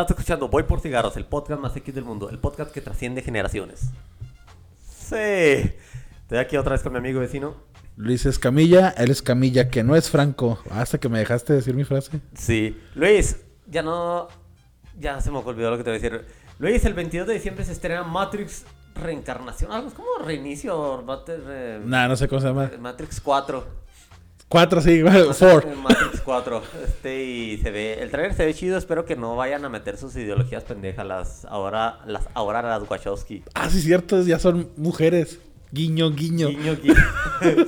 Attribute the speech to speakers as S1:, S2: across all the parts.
S1: Estás escuchando Voy por Cigarros, el podcast más X del mundo, el podcast que trasciende generaciones. Sí. Estoy aquí otra vez con mi amigo vecino.
S2: Luis Escamilla, él es Camilla, que no es Franco. Hasta que me dejaste decir mi frase.
S1: Sí. Luis, ya no. Ya se me olvidó lo que te voy a decir. Luis, el 22 de diciembre se estrena Matrix Reencarnación. Algo es como reinicio.
S2: Nah, no sé cómo se llama.
S1: Matrix 4.
S2: Cuatro, sí, four.
S1: Matrix 4. Este, y se ve. El trailer se ve chido. Espero que no vayan a meter sus ideologías pendejas. Las ahora, las ahora las Wachowski.
S2: Ah, sí, cierto, ya son mujeres. Guiño, guiño.
S1: Guiño, guiño.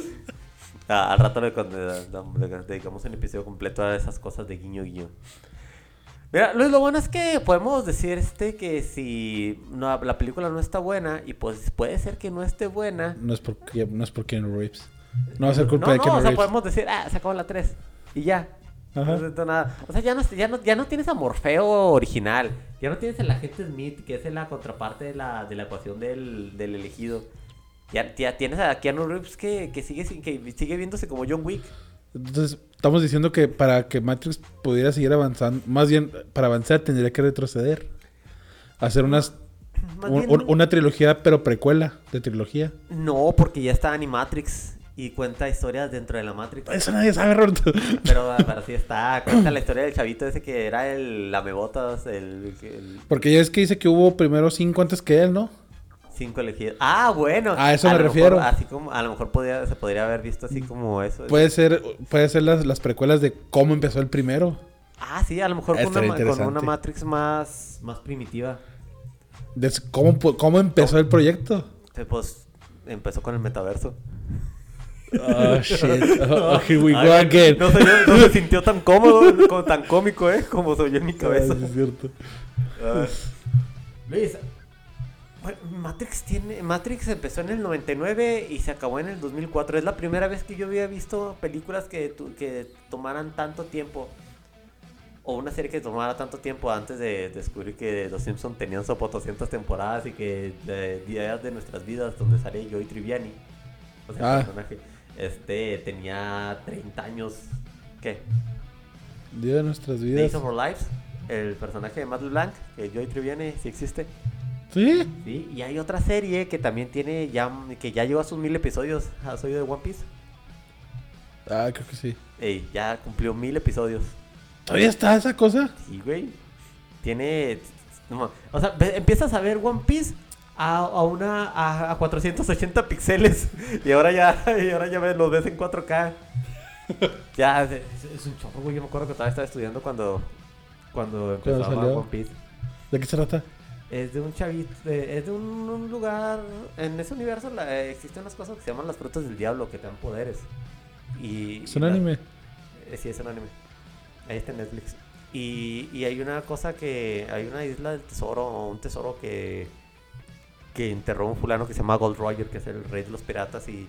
S1: Ah, al rato le, dedicamos un episodio completo a esas cosas de guiño, guiño. Mira, Luis, lo bueno es que podemos decir este que si no, la película no está buena, y pues puede ser que no esté buena.
S2: No es porque no es por Keanu Reeves. No va a ser culpa
S1: no,
S2: de
S1: no,
S2: Keanu
S1: o sea,
S2: Reeves.
S1: podemos decir, ah, se acabó la 3. Y ya.
S2: Ajá.
S1: No siento nada. O sea, ya no, ya, no, ya no tienes a Morfeo original. Ya no tienes el agente Smith, que es la contraparte de la, de la ecuación del, del elegido. Ya, ya tienes a Keanu Reeves que, que, sigue, que sigue viéndose como John Wick.
S2: Entonces, estamos diciendo que para que Matrix pudiera seguir avanzando, más bien para avanzar tendría que retroceder. Hacer unas
S1: Más
S2: un-
S1: bien,
S2: un- una trilogía, pero precuela de trilogía.
S1: No, porque ya está Animatrix y cuenta historias dentro de la Matrix.
S2: Eso nadie sabe, Roberto.
S1: Pero, pero sí está. Cuenta la historia del chavito ese que era el lamebotas, el, el
S2: Porque ya es que dice que hubo primero cinco antes que él, ¿no?
S1: cinco elegidos. Ah, bueno.
S2: A eso me refiero.
S1: mejor, así como, a lo mejor podría, se podría haber visto así como eso.
S2: Puede ser, puede ser las, las precuelas de cómo empezó el primero.
S1: Ah, sí, a lo mejor con una, con una. Matrix más, más primitiva.
S2: Cómo, cómo empezó el proyecto.
S1: Que, Pues empezó con el metaverso.
S2: Oh, shit. Oh, here we go
S1: Ay,
S2: again.
S1: No, se, no se sintió tan cómodo, como tan cómico, ¿eh? Como soy yo en mi cabeza.
S2: Ah, sí, es cierto.
S1: Ah. Luis, bueno, Matrix tiene Matrix empezó en el 99 y se acabó en el 2004. Es la primera vez que yo había visto películas que, tu- que tomaran tanto tiempo. O una serie que tomara tanto tiempo antes de descubrir que Los Simpsons tenían sopo 200 temporadas y que de días de nuestras vidas, donde sale Joey Triviani, o sea,
S2: Ah.
S1: el personaje, este tenía 30 años. ¿Qué?
S2: Día de nuestras vidas.
S1: Days of Our Lives, el personaje de Matt LeBlanc, que Joey Triviani sí existe.
S2: ¿Sí?
S1: Sí, y hay otra serie que también tiene ya que ya llegó a sus mil episodios. ¿Has oído de One Piece?
S2: Ah, creo que sí.
S1: Ey, ya cumplió mil episodios.
S2: ¿Todavía está esa cosa?
S1: Sí, güey. Tiene. no, o sea, empiezas a ver One Piece a, a una. A, a 480 píxeles. Y ahora ya. Y ahora ya ves, los ves en 4K. Ya, es, es un chorro, güey. Yo me acuerdo que todavía estaba estudiando cuando. Cuando empezó a? One Piece.
S2: ¿De qué se trata?
S1: Es de un chavito, de- es de un, un lugar, en ese universo la- eh, existen unas cosas que se llaman las frutas del diablo que te dan poderes. Y,
S2: ¿Es un
S1: y la-
S2: anime?
S1: eh, sí, es un anime. Ahí está en Netflix. Y, y hay una cosa que, hay una isla del tesoro, o un tesoro que, que enterró un fulano que se llama Gold Roger, que es el rey de los piratas y,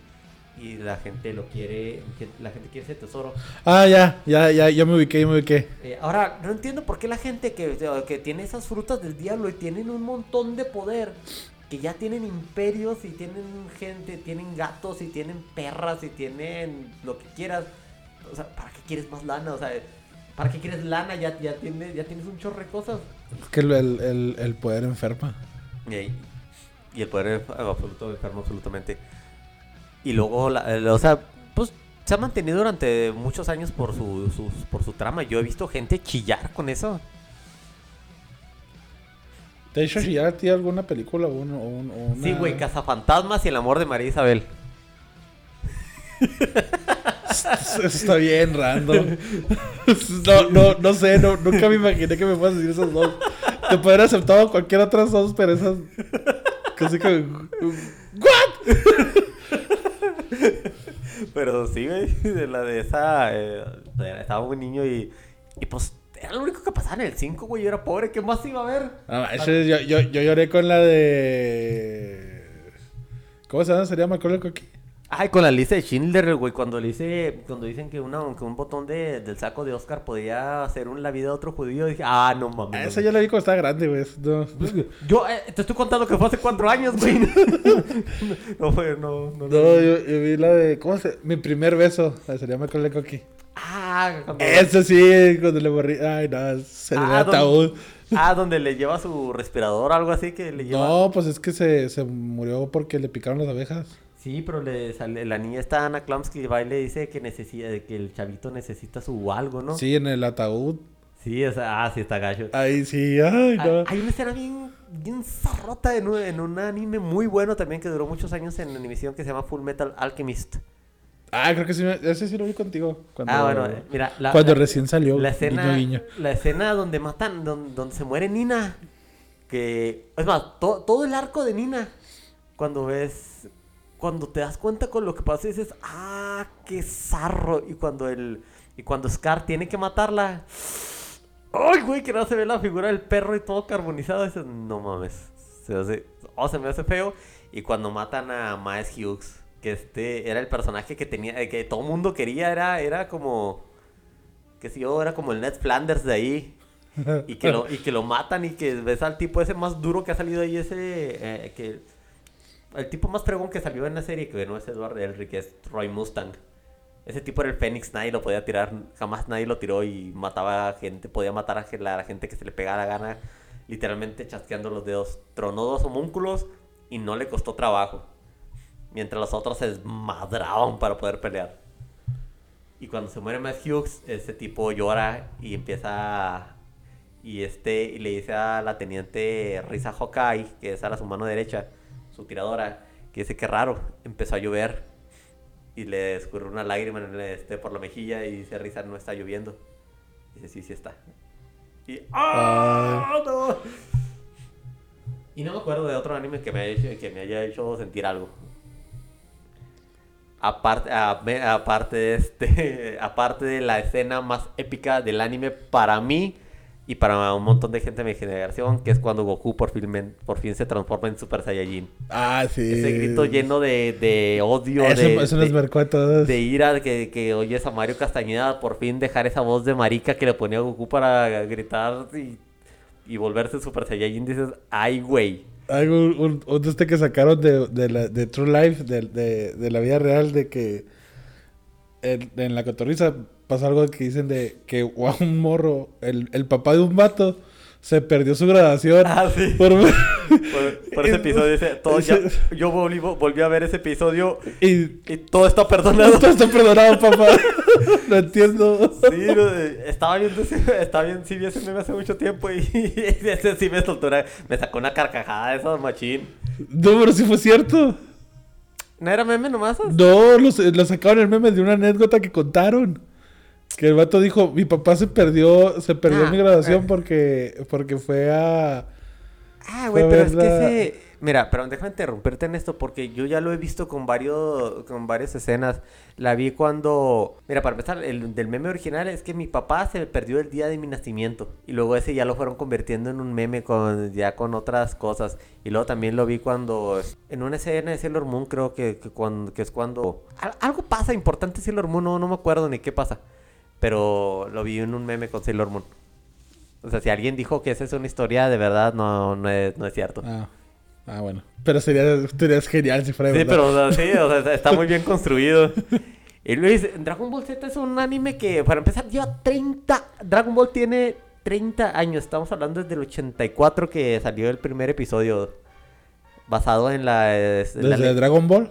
S1: y la gente lo quiere, la gente quiere ese tesoro.
S2: Ah, ya, ya, ya, ya me ubiqué, ya me ubiqué.
S1: Eh, ahora, no entiendo por qué la gente que, que tiene esas frutas del diablo y tienen un montón de poder, que ya tienen imperios y tienen gente, tienen gatos y tienen perras y tienen lo que quieras. O sea, ¿para qué quieres más lana? O sea, ¿para qué quieres lana? Ya, ya, tienes, ya tienes un chorro de cosas.
S2: Es que el, el, el- poder enferma.
S1: Y, ahí- y el poder absoluto, enfermo absolutamente. Y luego, la- el- o sea, pues se ha mantenido durante muchos años por su, sus- por su trama. Yo he visto gente chillar con eso.
S2: ¿Te ha hecho chillar a ti alguna película o, un- o un- o una...
S1: Sí, güey, Cazafantasmas y el amor de María Isabel.
S2: Eso está bien random. No, no, no sé, no, nunca me imaginé que me fueras a decir esos dos. Te podría haber aceptado cualquier otras dos, pero esas... Casi que...
S1: Pero sí, güey, de la de esa. eh, estaba muy niño y. Y pues era lo único que pasaba en el 5, güey. Yo era pobre, ¿qué más iba a ver?
S2: Ah, eso es- yo, yo, yo lloré con la de... ¿Cómo se llama? ¿Sería Macaulay Culkin?
S1: Ay, con la lista de Schindler, güey, cuando le dice, cuando dicen que, una, que un botón de, del saco de Oscar podía hacer un, la vida de otro judío, dije, ah, no mames.
S2: Esa yo la vi cuando estaba grande, güey. No.
S1: Yo eh, te estoy contando que fue hace cuatro años, güey. no fue, no, no.
S2: No, yo, yo vi la de. ¿Cómo se.? Mi primer beso. La sería Macaulay Culkin.
S1: Ah, Ah, cuando-
S2: Ese sí, cuando le borrí. Ay, no, se le
S1: Ah,
S2: ataúd.
S1: Ah, donde le lleva su respirador, algo así que le lleva.
S2: No, pues es que se, se murió porque le picaron las abejas.
S1: Sí, pero le sale, la niña está Ana Klamsky va y le dice que necesita, que el chavito necesita su algo, ¿no?
S2: Sí, en el ataúd.
S1: Sí, o sea, ah, sí está gacho.
S2: Ahí sí, ay, no.
S1: Hay, una escena bien, bien zarrota en un, en un anime muy bueno también que duró muchos años en animación que se llama Full Metal Alchemist.
S2: Ah, creo que sí, ese sí lo vi contigo. Cuando,
S1: Ah, bueno, eh, mira, la,
S2: cuando
S1: la-
S2: recién salió.
S1: la escena,
S2: guiño.
S1: la escena donde matan, donde, donde se muere Nina, que es más, to- todo el arco de Nina, cuando ves, cuando te das cuenta con lo que pasa dices, ah, qué zarro, y cuando el, y cuando Scar tiene que matarla, ay, güey, que no se ve la figura del perro y todo carbonizado, dices, no mames, se hace, oh, se me hace feo, y cuando matan a Miles Hughes, que este era el personaje que tenía, eh, que todo mundo quería, era, era como que si yo era como el Ned Flanders de ahí. Y que, lo, y que lo matan y que ves al tipo ese más duro que ha salido ahí, ese... eh, que El tipo más fregón que salió en la serie, que no es Edward Elric, es Roy Mustang. Ese tipo era el Fénix, nadie lo podía tirar, jamás nadie lo tiró y mataba a gente, podía matar a la, gente que se le pegara la gana, literalmente chasqueando los dedos. Tronó dos homúnculos y no le costó trabajo. Mientras los otros se desmadraban para poder pelear. Y cuando se muere Matt Hughes, ese tipo llora y empieza a- y este y le dice a la teniente Risa Hawkeye, que es a la su mano derecha, su tiradora, que dice que raro, empezó a llover y le escurre una lágrima en el- este, por la mejilla y dice Risa no está lloviendo. Dice sí, sí está. Y ¡ah! no! Y no me acuerdo de otro anime que me haya hecho, que me haya hecho sentir algo. Aparte, a- me- aparte de este, aparte de la escena más épica del anime para mí y para un montón de gente de mi generación, que es cuando Goku por fin, men- por fin se transforma en Super Saiyajin.
S2: Ah, sí.
S1: Ese grito lleno de, de odio,
S2: Eso,
S1: de,
S2: eso nos
S1: de-
S2: marcó a todos.
S1: de ira que, que oyes a Mario Castañeda por fin dejar esa voz de marica que le ponía a Goku para gritar y, y volverse Super Saiyajin. Dices, ay, güey.
S2: Hay un, un, un este que sacaron de, de, la, de True Life, de, de, de la vida real, de que en, en la cotorriza pasa algo que dicen de que un morro, el, el papá de un vato, se perdió su graduación.
S1: Ah, sí.
S2: por-
S1: Por, por ese episodio, dice, todo ya- yo volví, volví a ver ese episodio
S2: y
S1: y todo está perdonado.
S2: todo está perdonado, papá. no entiendo.
S1: Sí, no, eh, estaba viendo ese, estaba bien, sí vi ese meme hace mucho tiempo y, ese sí me soltó una- me sacó una carcajada de esos machín.
S2: No, pero sí fue cierto.
S1: ¿No era meme nomás?
S2: No, lo, lo sacaron el meme de una anécdota que contaron. Que el vato dijo, mi papá se perdió, se perdió
S1: Ah,
S2: mi graduación
S1: eh.
S2: porque, porque fue a...
S1: Ah, güey, pero es que ese... Mira, pero déjame interrumpirte en esto porque yo ya lo he visto con varios, con varias escenas. La vi cuando... Mira, para empezar, el del meme original es que mi papá se perdió el día de mi nacimiento. Y luego ese ya lo fueron convirtiendo en un meme con ya con otras cosas. Y luego también lo vi cuando... En una escena de Sailor Moon creo que, que, cuando, que es cuando... al- Algo pasa importante Sailor Moon, no, no me acuerdo ni qué pasa. Pero lo vi en un meme con Sailor Moon. O sea, si alguien dijo que esa es una historia, de verdad no, no, es, no es cierto.
S2: Ah, ah, bueno. Pero sería, sería genial si fuera
S1: Sí,
S2: verdad.
S1: pero o sea, sí, o sea, está muy bien construido. Y Luis, Dragon Ball Z es un anime que, para empezar, lleva 30... Dragon Ball tiene 30 años. Estamos hablando desde el 84 que salió el primer episodio. Basado en la... en la
S2: ¿Desde
S1: le-
S2: Dragon Ball?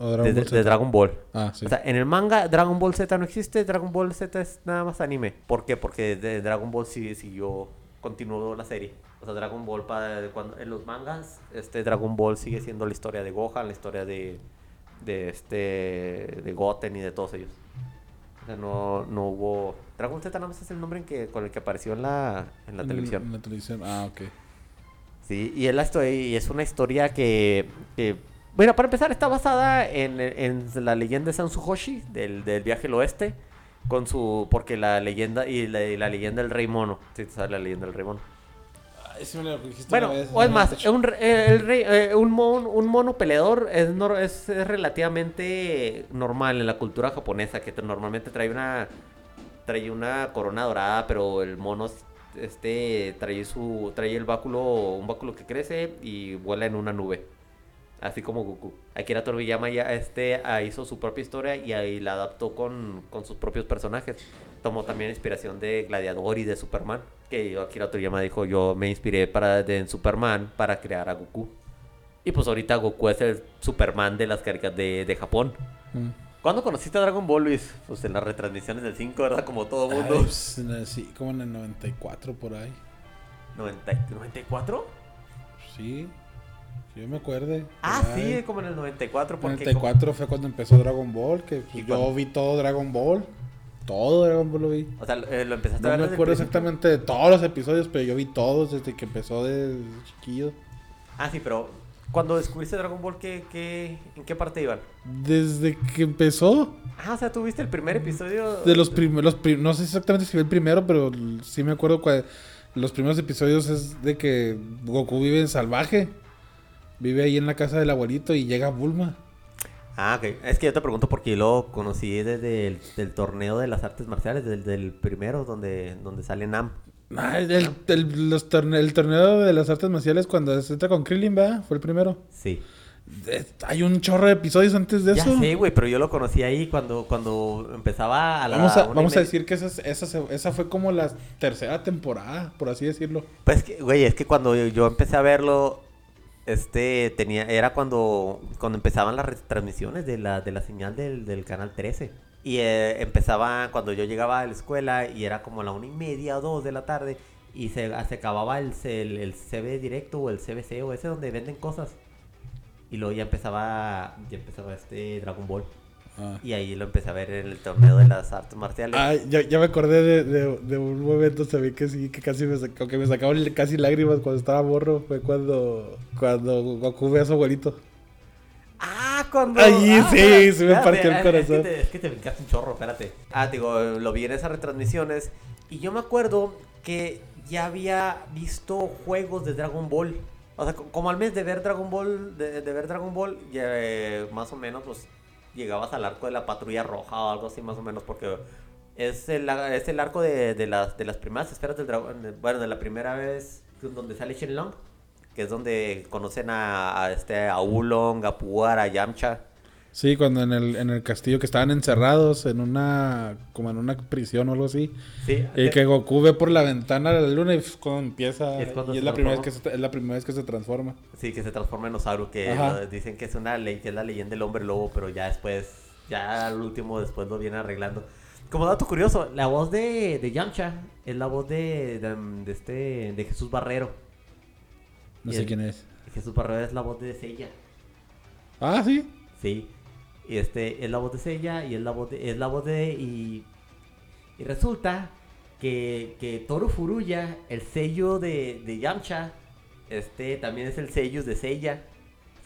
S2: ¿O Dragon
S1: de Dragon Ball.
S2: Ah, sí.
S1: O sea, en el manga Dragon Ball Z no existe, Dragon Ball Z es nada más anime. ¿Por qué? Porque de Dragon Ball sí siguió, continuó la serie. O sea, Dragon Ball para cuando en los mangas, este Dragon Ball sigue siendo la historia de Gohan, la historia de de este de Goten y de todos ellos. O sea, no, no hubo Dragon Z nada más es el nombre en que, con el que apareció en la en la
S2: En-
S1: televisión.
S2: En la televisión, ah, ok.
S1: Sí, y es, la historia, y es una historia que, que- bueno, para empezar, está basada en, en la leyenda de Sansuhoshi, del, del viaje al oeste, con su, porque la leyenda, y la, y la leyenda del rey mono, sí, sabes la leyenda del rey mono.
S2: Sí dijiste
S1: Bueno,
S2: una vez,
S1: o es más, un, eh, el rey, eh, un, mon- un mono peleador es, es, es relativamente normal en la cultura japonesa, que te- normalmente trae una, trae una corona dorada, pero el mono este trae su trae el báculo un báculo que crece y vuela en una nube así como Goku. Akira Toriyama ya este, ah, hizo su propia historia y ahí la adaptó con, con sus propios personajes. Tomó también inspiración de Gladiador y de Superman. Que Akira Toriyama dijo, yo me inspiré para, de, en Superman para crear a Goku. Y pues ahorita Goku es el Superman de las caricaturas de, de Japón.
S2: Mm.
S1: ¿Cuándo conociste a Dragon Ball, Luis? Pues en las retransmisiones del 5, ¿verdad? Como todo
S2: Ay,
S1: mundo.
S2: pues, sí, como en el 94 por ahí.
S1: 90 ¿94?
S2: Sí, yo me acuerde.
S1: Ah,
S2: por ahí.
S1: sí, como en el 94.
S2: En
S1: Porque
S2: el 94 fue cuando empezó Dragon Ball, que pues,
S1: ¿Y
S2: yo vi todo Dragon Ball. Todo Dragon Ball lo vi.
S1: O sea, eh, lo empezaste
S2: No
S1: a ver
S2: me
S1: desde el
S2: acuerdo exactamente de todos los episodios, pero yo vi todos desde que empezó de chiquillo.
S1: Ah, sí, pero cuando descubriste Dragon Ball, ¿qué, qué, ¿en qué parte iban?
S2: Desde que empezó,
S1: Ah, o sea, tú viste el primer episodio.
S2: de los primeros, no sé exactamente si fue el primero, pero sí me acuerdo que los primeros episodios es de que Goku vive en salvaje. Vive ahí en la casa del abuelito y llega Bulma.
S1: Ah, ok. Es que yo te pregunto porque yo lo conocí desde el del torneo de las artes marciales, desde el primero, donde, donde sale Nam.
S2: Ah, el, el- los torne- el torneo de las artes marciales cuando se entra con Krillin, ¿verdad? Fue el primero.
S1: Sí.
S2: Hay un chorro de episodios antes de
S1: Ya
S2: eso.
S1: sé, güey, pero yo lo conocí ahí cuando, cuando empezaba a la
S2: Vamos a, vamos a decir que esa, es- esa, esa fue como la tercera temporada, por así decirlo.
S1: Pues, güey, es que cuando yo, yo empecé a verlo, este, tenía, era cuando, cuando empezaban las retransmisiones de la, de la señal del, del canal 13. Y eh, empezaba cuando yo llegaba a la escuela y era como la una y media o dos de la tarde y se, se acababa el, el, el directo o el CBC o ese donde venden cosas. Y luego ya empezaba, ya empezaba este Dragon Ball.
S2: Ah.
S1: Y ahí lo empecé a ver en el torneo de las artes marciales.
S2: Ah, ya, ya me acordé de, de- de un momento, se ve que sí, que casi me, que me sacaban casi lágrimas cuando estaba morro. Fue cuando, cuando Goku ve a su abuelito.
S1: Ah, cuando.
S2: Ay,
S1: ah,
S2: sí,
S1: espérate,
S2: se me partió el
S1: ah,
S2: corazón.
S1: Es que, te, es que te brincaste un chorro, espérate. Ah, digo, lo vi en esas retransmisiones. Y yo me acuerdo que ya había visto juegos de Dragon Ball. O sea, co- como al mes de ver Dragon Ball, de, de ver Dragon Ball, ya, eh, más o menos, pues llegabas al arco de la patrulla roja o algo así, más o menos, porque es el, es el arco de, de las, de las primeras esferas del dragón. Bueno, de la primera vez donde sale Shenlong, que es donde conocen a, a este, a a Puar, a Yamcha.
S2: Sí, cuando en el, en el castillo que estaban encerrados en una, como en una prisión o algo así.
S1: Sí,
S2: Y que Goku ve por la ventana la luna y pf, cuando empieza.
S1: Es cuando
S2: y es la, primera vez que se, es la primera vez que se transforma.
S1: Sí, que se transforma en Osaru, que lo- dicen que es una ley, que es la leyenda del hombre lobo, pero ya después, ya al último después lo viene arreglando. Como dato curioso, la voz de, de Yamcha es la voz de, de, de este de Jesús Barrero.
S2: No
S1: Y
S2: sé
S1: el-
S2: quién es.
S1: Jesús Barrero es la voz de Seiya.
S2: Ah, sí.
S1: Sí. Y este es la voz de Seiya y es la voz de es la voz de y y resulta que, que Toru Furuya, el sello de, de Yamcha, este también es el sello de Seiya.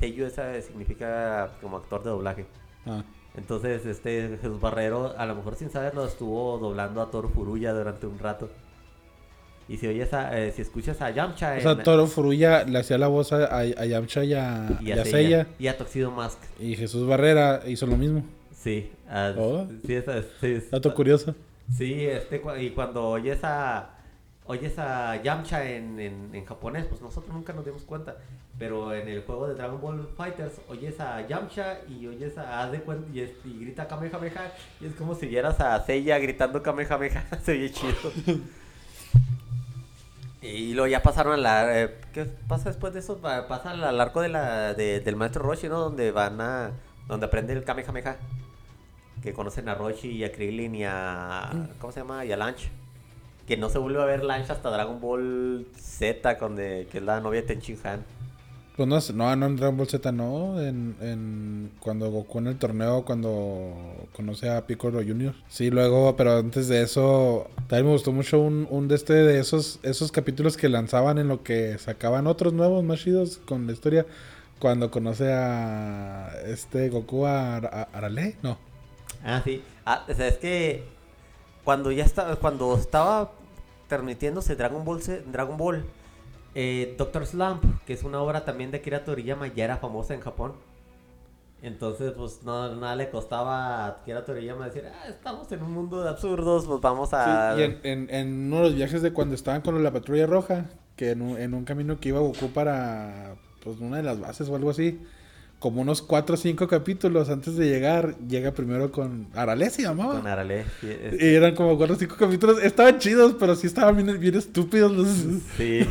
S1: Sello esa significa como actor de doblaje.
S2: Ah.
S1: Entonces, este Jesús Barrero, a lo mejor sin saberlo, estuvo doblando a Toru Furuya durante un rato. Y si oyes a, eh, si escuchas a Yamcha
S2: O sea,
S1: en-
S2: Toro Furuya le hacía la voz a, a, Yamcha y a,
S1: y
S2: y
S1: a Seiya, y a Tuxedo Mask.
S2: Y Jesús Barrera hizo lo mismo.
S1: Sí,
S2: Oh.
S1: sí, esa- sí, es-
S2: Dato curioso.
S1: Sí, este, y cuando oyes a, oyes a Yamcha en, en, en japonés, pues nosotros nunca nos dimos cuenta. Pero en el juego de Dragon Ball Fighters, oyes a Yamcha y oyes a, de y, es- y grita Kamehameha. Y es como si vieras a Seiya gritando Kamehameha. Se oye chido. Y luego ya pasaron a la... eh, ¿Qué pasa después de eso? Pa- Pasa al arco de la, de- del maestro Roshi, ¿no? Donde van a... Donde aprende el Kamehameha. Que conocen a Roshi y a Krillin y a... ¿Cómo se llama? Y a Lanch. Que no se vuelve a ver Lanch hasta Dragon Ball Z, donde, que es la novia de Tenchin Han.
S2: Pues no, no, no en Dragon Ball Z, no. En, cuando Goku en el torneo, cuando conoce a Piccolo Jr. Sí, luego, pero antes de eso, también me gustó mucho un, un de este de esos, esos capítulos que lanzaban en lo que sacaban otros nuevos más chidos con la historia. Cuando conoce a este Goku a, Arale, no.
S1: Ah, sí. Ah, es que cuando ya estaba, cuando estaba transmitiéndose Dragon Ball, Dragon Ball, eh, Doctor Slump, que es una obra también de Akira Toriyama, ya era famosa en Japón. Entonces, pues no, nada le costaba a Akira Toriyama decir, ah, estamos en un mundo de absurdos, pues vamos a...
S2: Sí, y en, en, en uno de los viajes de cuando estaban con la patrulla roja, que en un, en un camino que iba Goku para pues una de las bases o algo así, como unos 4 o 5 capítulos antes de llegar, llega primero con Arale, se llamaba.
S1: Con Arale. sí, es-
S2: Y eran como 4 o 5 capítulos. Estaban chidos, pero sí estaban bien, bien estúpidos los...
S1: Sí.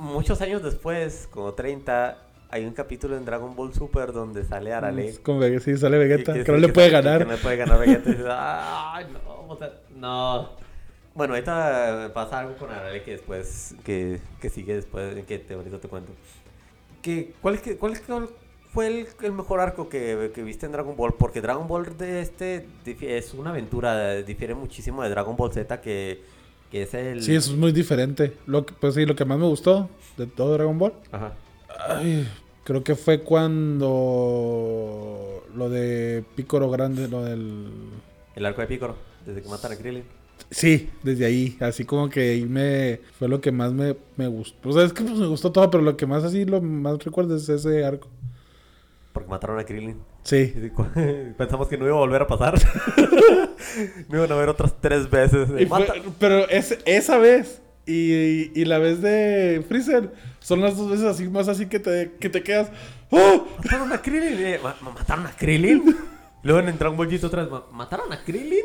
S1: Muchos años después, como 30, hay un capítulo en Dragon Ball Super donde sale Arale.
S2: Vegeta, sí, sale Vegeta, que,
S1: que-
S2: no le puede
S1: que-
S2: ganar.
S1: Que no le puede ganar Vegeta. Y Ay, no, o sea, no. Bueno, ahorita pasa algo con Arale que después, que, que sigue después, que te, ahorita te cuento. Que, ¿cuál, cuál, es- cuál fue el, el mejor arco que, que viste en Dragon Ball? Porque Dragon Ball de este es una aventura, difiere muchísimo de Dragon Ball Z que, que es el...
S2: Sí, eso es muy diferente. Lo que, pues sí, lo que más me gustó de todo Dragon Ball,
S1: Ajá.
S2: ay, creo que fue cuando lo de Picoro Grande, lo del...
S1: El arco de Piccolo, desde que matan a Krillin.
S2: Sí, desde ahí, así como que ahí me fue lo que más me, me gustó. O sea, es que pues, me gustó todo, pero lo que más así, lo más recuerdo es ese arco.
S1: Porque mataron a Krillin.
S2: Sí.
S1: Pensamos que no iba a volver a pasar. Me iban a ver otras tres veces.
S2: Y fue-
S1: Mata-
S2: pero es, esa vez y, y la vez de Freezer son las dos veces así más así que te, que te quedas. ¡Oh!
S1: Mataron a Krillin. eh, ma- ma- ¿Mataron a Krillin? Luego en Dragon Ball GT otra vez. ma- ¿Mataron a Krillin?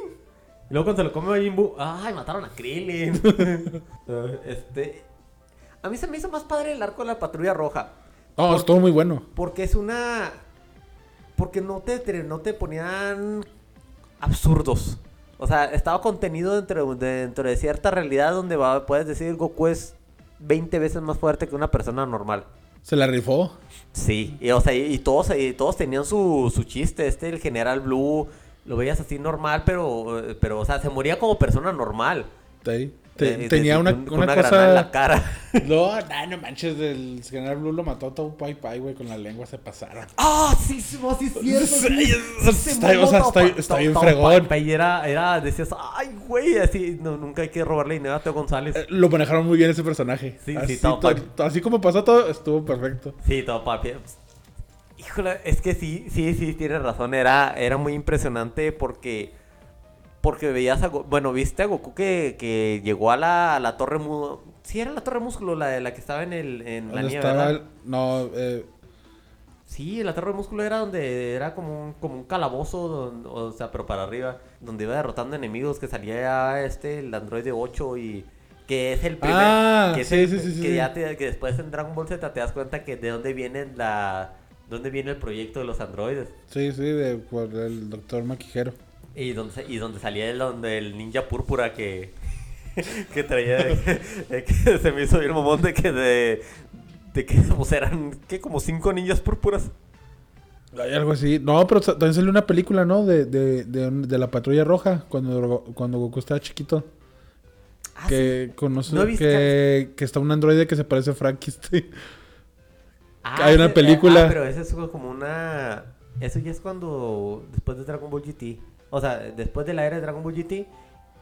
S1: Y luego cuando se lo come Majin Buu. ¡Ay, mataron a Krillin! Este... A mí se me hizo más padre el arco de la Patrulla Roja.
S2: No, estuvo muy bueno.
S1: Porque es una... Porque no te, no te ponían absurdos. O sea, estaba contenido dentro de, dentro de cierta realidad donde va- puedes decir Goku es 20 veces más fuerte que una persona normal.
S2: Se la rifó.
S1: Sí, y, o sea, y, y todos, y todos tenían su, su chiste. Este, el General Blue, lo veías así normal, pero, pero o sea, se moría como persona normal.
S2: Te- te- tenía
S1: de-
S2: una,
S1: con
S2: una
S1: granada en la
S2: cosa.
S1: cara.
S2: No, no, no manches, el General Blue lo mató a todo Pai Pai, güey, con la lengua se pasaron.
S1: ¡Ah, sí, sí, sí, es cierto!
S2: Sí,
S1: sí, sí,
S2: está-
S1: mamó
S2: o sea, está- está bien fregón.
S1: Pa- Y era, era, decías, ¡ay, güey! Así, no, nunca hay que robarle dinero a Teo González.
S2: Eh, Lo manejaron muy bien ese personaje.
S1: Sí, sí,
S2: así,
S1: Tao
S2: to-
S1: Pai.
S2: así como pasó todo, estuvo perfecto.
S1: Sí, todo papi. Híjole, es que sí, sí, sí, tienes razón. Era, era muy impresionante porque. Porque veías a. Go- Bueno, viste a Goku que, que llegó a la, a la torre. Mu sí, era la torre músculo, la, de la que estaba en, el, en la
S2: Donde
S1: nieve.
S2: estaba
S1: ¿verdad?
S2: el- No, eh,
S1: Sí, la torre músculo era donde era como un, como un calabozo, don- o sea, pero para arriba, donde iba derrotando enemigos, que salía este, el androide 8 y que es el primer...
S2: Ah,
S1: que
S2: sí,
S1: el-
S2: sí, sí,
S1: que ya te- que después en Dragon Ball Z te das cuenta que de dónde viene la... dónde viene el proyecto de los androides.
S2: sí, sí, de, por el doctor Maquijero.
S1: Y donde, y donde salía el, donde el ninja púrpura que... que traía... que se me hizo bien mamón de que de... De que pues, eran, ¿qué? Como cinco ninjas púrpuras.
S2: Hay algo así. No, pero también salió una película, ¿no? De, de, de, la patrulla roja, cuando, cuando Goku estaba chiquito.
S1: Ah,
S2: que conoce
S1: No he visto
S2: que, que está un androide que se parece a Frankenstein.
S1: Ah,
S2: Hay una
S1: ese-
S2: película.
S1: ah, pero eso es como una. Eso ya es cuando. Después de Dragon Ball GT. O sea, después de la era de Dragon Ball GT.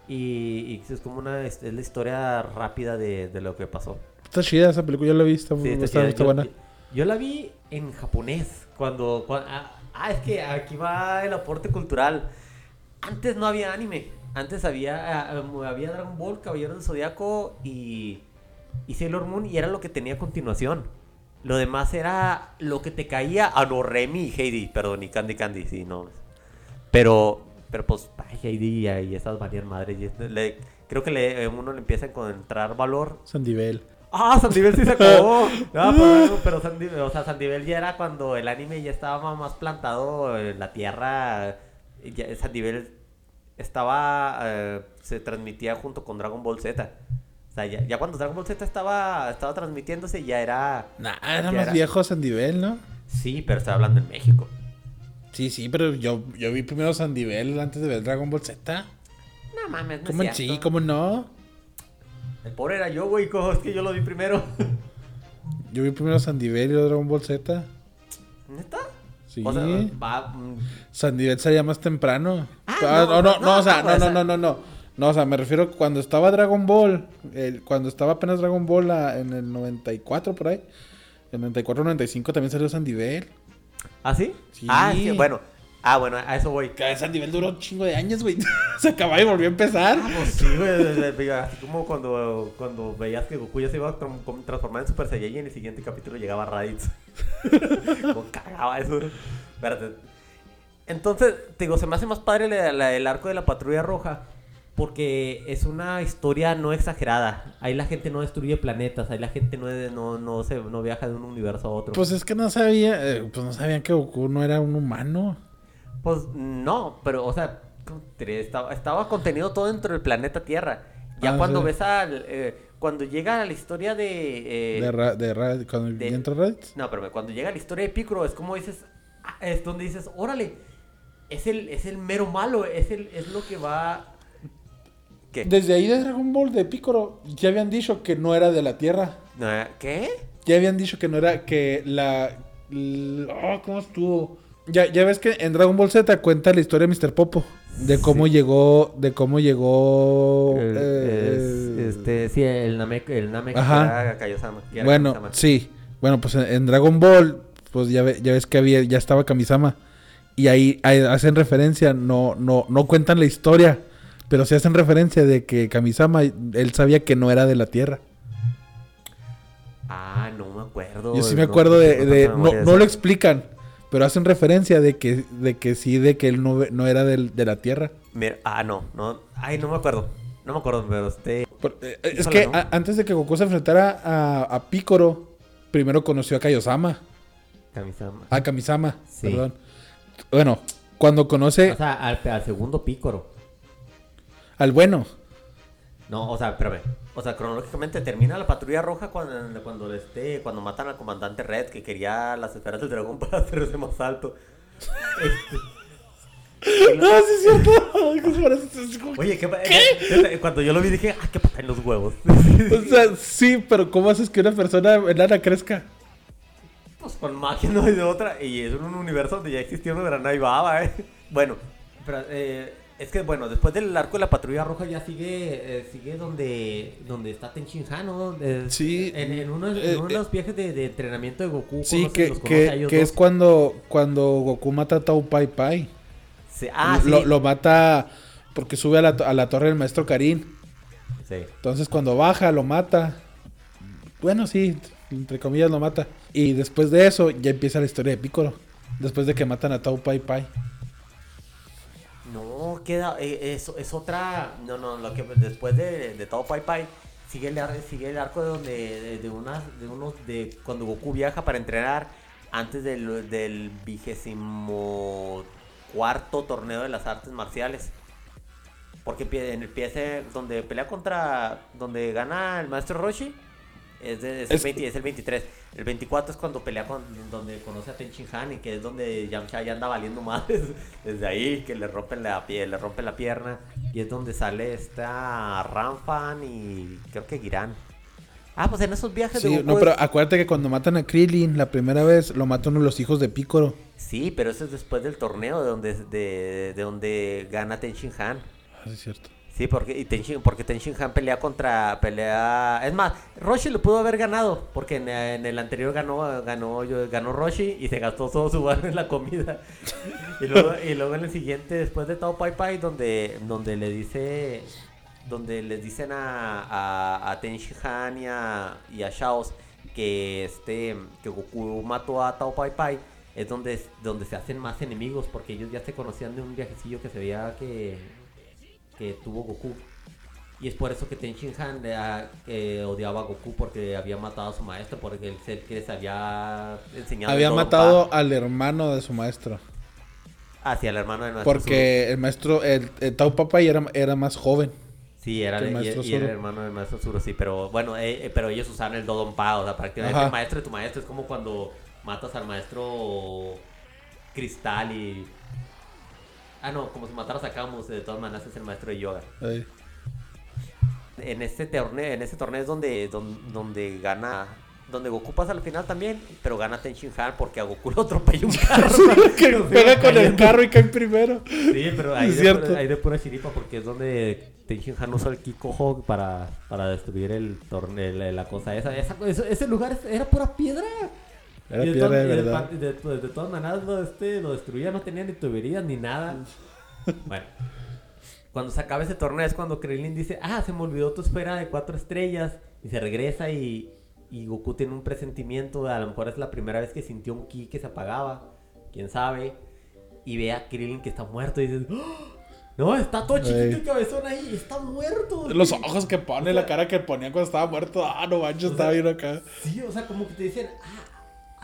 S1: Y, y es como una. Es, la historia rápida de, de lo que pasó.
S2: Está chida esa película, yo la.
S1: Sí,
S2: está,
S1: está chida.
S2: está
S1: yo,
S2: buena.
S1: yo- yo la vi en japonés. Cuando. cua- ah, ah, es que aquí va el aporte cultural. Antes no había anime. Antes había, ah, ah, había Dragon Ball, Caballeros del Zodiaco y, y Sailor Moon. Y era lo que tenía a continuación. Lo demás era lo que te caía a no Remy y Heidi. Perdón, y Candy Candy, sí, no. Pero, pero pues, ay, y, y esas valían madres. y le- creo que le, uno le empieza a encontrar valor
S2: Sandivel.
S1: Ah, Sandivel sí se acabó. No, algo, pero Sandivel, o sea, Sandivel ya era cuando el anime ya estaba más plantado en la tierra. Ya, Sandivel estaba. eh, se transmitía junto con Dragon Ball Z. O sea, ya, ya cuando Dragon Ball Z estaba, estaba transmitiéndose, ya era.
S2: Nah, era
S1: Ya
S2: más
S1: era.
S2: viejo Sandivel, ¿no?
S1: Sí, pero estoy hablando en México.
S2: Sí, sí, pero yo, yo vi primero Sandivel antes de ver Dragon Ball Z.
S1: No mames, no
S2: ¿Cómo
S1: es
S2: sí? ¿Cómo no?
S1: El pobre era yo, güey. ¿cómo es que yo lo vi primero?
S2: Yo vi primero Sandivel y luego Dragon Ball Z.
S1: ¿Neta?
S2: Sí.
S1: O sea, va. mm,
S2: Sandivel salía más temprano.
S1: Ah,
S2: Ah,
S1: no,
S2: no, no,
S1: no,
S2: no, o sea,
S1: no,
S2: no,
S1: o
S2: no,
S1: sea-
S2: no, no, no. No, o sea, me refiero cuando estaba Dragon Ball, el- cuando estaba apenas Dragon Ball en el 94 por ahí. En el 94-95 también salió Sandivel.
S1: ¿Ah, sí?
S2: Sí.
S1: Ah, que, bueno. Ah, bueno, a eso voy.
S2: Ese nivel duró un chingo de años, güey. Se acababa y volvió a empezar.
S1: Ah, pues sí, güey. Así como cuando, cuando veías que Goku ya se iba a transformar en Super Saiyan y en el siguiente capítulo llegaba Raditz. como cagaba eso. Espérate. Entonces, te digo, se me hace más padre la- la- el arco de la patrulla roja. Porque es una historia no exagerada. Ahí la gente no destruye planetas. Ahí la gente no, no, no, se, no viaja de un universo a otro.
S2: Pues es que no sabía, eh, pues no sabían que Goku no era un humano.
S1: Pues no, pero, o sea, estaba, estaba contenido todo dentro del planeta Tierra. Ya
S2: Ah,
S1: cuando
S2: sí.
S1: ves al. eh, cuando llega a la historia de. eh,
S2: de Ra- de Ra- cuando
S1: de-
S2: entra Raditz.
S1: No, pero cuando llega la historia de Piccolo, es como dices. ah, Es donde dices, órale. Es el, es el mero malo. Es, el, es lo que va. ¿Qué?
S2: Desde ahí de Dragon Ball de Piccolo ya habían dicho que no era de la Tierra.
S1: No, ¿Qué?
S2: Ya habían dicho que no era que la, l- oh, ¿cómo estuvo? Ya, ya ves que en Dragon Ball Z cuenta la historia de Mr. Popo. De cómo llegó, de cómo llegó...
S1: El-
S2: eh,
S1: es- este, sí, el Namek, el Namek
S2: Ajá.
S1: era
S2: Bueno, sí. Bueno, pues en, en Dragon Ball, pues ya, ve- ya ves que había, ya estaba Kamisama. Y ahí, ahí hacen referencia, no, no, no cuentan la historia, pero sí hacen referencia de que Kamisama, él sabía que no era de la Tierra.
S1: Ah, no me acuerdo.
S2: Yo sí me
S1: no
S2: acuerdo de, de- no,
S1: de
S2: no
S1: eso.
S2: lo explican, pero hacen referencia de que, de que sí, de que él no, no era del- de la Tierra.
S1: Mira, ah, no, no. Ay, no me acuerdo. No me acuerdo, pero este.
S2: Por- eh, es que
S1: ¿no?
S2: a- antes de que Goku se enfrentara a, a Picoro, primero conoció a Kaiosama,
S1: Kamisama.
S2: a Kamisama,
S1: Sí.
S2: perdón. Bueno, cuando conoce
S1: O sea, al, al segundo pícoro.
S2: Al bueno,
S1: No, o sea, espérame. O sea, cronológicamente termina la patrulla roja cuando, cuando, este, cuando matan al comandante Red que quería las esferas del dragón para hacerse más alto. Este,
S2: No, sí es cierto. ¿Qué parece? Es como-
S1: Oye, ¿qué, eh, Cuando yo lo vi dije, ah, qué pata en los huevos.
S2: O sea, sí, pero ¿cómo haces que una persona enana crezca?
S1: Pues con magia no hay de otra. Y es un universo donde ya existió una gran Baba, ¿eh? Bueno, pero, eh, es que bueno, después del arco de la patrulla roja ya sigue eh, sigue donde donde está Tenchin Han, ¿no? Eh,
S2: Sí,
S1: En, en unos,
S2: eh,
S1: en unos viajes de, de entrenamiento de Goku.
S2: Sí,
S1: conoce-
S2: que,
S1: los conoce
S2: que, que es cuando, cuando Goku mata a Tao Pai Pai.
S1: Sí, Ah, sí.
S2: lo, lo mata porque sube a la, a la torre del maestro Karin.
S1: Sí.
S2: Entonces cuando baja lo mata. Bueno, sí, entre comillas lo mata. Y después de eso ya empieza la historia de Piccolo. Después de que matan a Tao Pai Pai.
S1: No, queda. eh, es, otra. No, no, lo que después de, de todo Pai Pai. Sigue el, sigue el arco de donde. De, de unas, de unos. De cuando Goku viaja para entrenar. Antes del, del vigésimo cuarto torneo de las artes marciales. Porque en el empieza donde pelea contra. Donde gana el maestro Roshi. Es, de- es el
S2: Es-
S1: 20 es el 23. El 24 es cuando pelea con. Donde conoce a Tenchin Han y que es donde Yamcha ya anda valiendo más. Desde ahí, que le rompen la piel, le rompen la pierna. Y es donde sale esta Ramfan y creo que Giran. Ah, pues en esos viajes de
S2: Sí,
S1: Goku
S2: no, pero acuérdate que cuando matan a Krillin la primera vez lo matan de los hijos de Piccolo.
S1: Sí, pero eso es después del torneo de donde, de, de donde gana Tenchin Han.
S2: Ah, sí, es cierto.
S1: Sí, porque, y Tenshin, porque Tenshin Han pelea contra. pelea Es más, Roshi lo pudo haber ganado. Porque en, el anterior ganó, ganó, yo- ganó Roshi y se gastó todo su barrio en la comida. y, luego, y luego en el siguiente, después de Tao Pai Pai, donde, donde le dice. Donde les dicen a, a, a Tenshin Han y a, y a Shaos que este que Goku mató a Tao Pai Pai es donde, donde se hacen más enemigos porque ellos ya se conocían de un viajecillo que se veía que, que tuvo Goku. Y es por eso que Tenshin Han eh, odiaba a Goku porque había matado a su maestro, porque él se- que les había enseñado. el
S2: Había matado al hermano de su maestro.
S1: hacia el hermano del maestro.
S2: Porque el maestro, el, el Tao Pai Pai era, era más joven.
S1: Sí, era,
S2: que el
S1: y-
S2: maestro
S1: y, era el hermano del maestro Zuro, sí, pero bueno, eh, eh, pero ellos usaron el Dodonpa, o sea, prácticamente
S2: Ajá.
S1: el maestro de tu maestro es como cuando matas al maestro Cristal y. Ah, no, como si mataras a Camus, de todas maneras es el maestro de yoga. En este torneo, en este torneo es donde, donde, donde gana, donde Goku pasa al final también, pero gana Tenshin Han porque a Goku lo atropella un carro.
S2: que pega con el carro y cae primero.
S1: Sí, pero ahí
S2: Es
S1: de, pura, ahí de pura chiripa porque es donde Tenshin Han usó el Kiko Hog para, para destruir el torneo, la cosa esa, esa- ese, ese lugar era pura piedra.
S2: Era
S1: Y de,
S2: piedra
S1: todas-
S2: de
S1: y de
S2: verdad.
S1: pa- de- de- de todas maneras lo, este, lo destruía, no tenía ni tuberías ni nada. bueno, cuando se acaba ese torneo es cuando Krillin dice, ah, se me olvidó tu esfera de cuatro estrellas. Y se regresa y, y Goku tiene un presentimiento, a lo mejor es la primera vez que sintió un ki que se apagaba, quién sabe. Y ve a Krillin que está muerto y dices, "¡Ah! no, está todo chiquito y cabezón ahí, está muerto.
S2: Los ojos que pone, la cara que ponía cuando estaba muerto. Ah, no manches, estaba bien acá.
S1: Sí, o sea, como que te dicen, ah,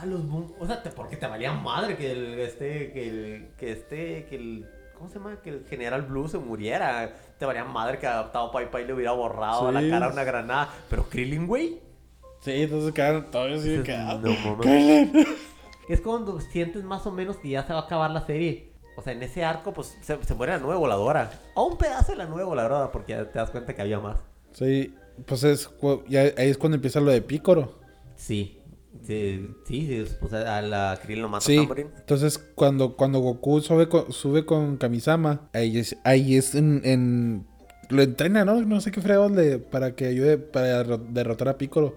S1: a los o sea, te, porque te valía madre que el, este, que el, que este, que el, ¿cómo se llama? Que el General Blue se muriera. Te valía madre que adaptado Pai Pai le hubiera borrado la
S2: Sí.
S1: cara a una granada. Pero Krillin, güey,
S2: Sí, entonces quedaron todos así de
S1: dices,
S2: que. ah,
S1: no.
S2: Krillin.
S1: Es cuando sientes más o menos que ya se va a acabar la serie. O sea, en ese arco, pues, se, se muere la nueva voladora. O un pedazo de la nueva voladora, porque ya te das cuenta que había más.
S2: Sí, pues es, ya, ahí es cuando empieza lo de Pícoro.
S1: Sí, sí, sí, sí, o sea, a la Krillin lo mata
S2: Sí, entonces cuando, cuando Goku sube con, sube con Kamisama, ahí es, ahí es en, en- Lo entrena, ¿no? No sé qué fregos le... Para que ayude para derro- derrotar a Piccolo.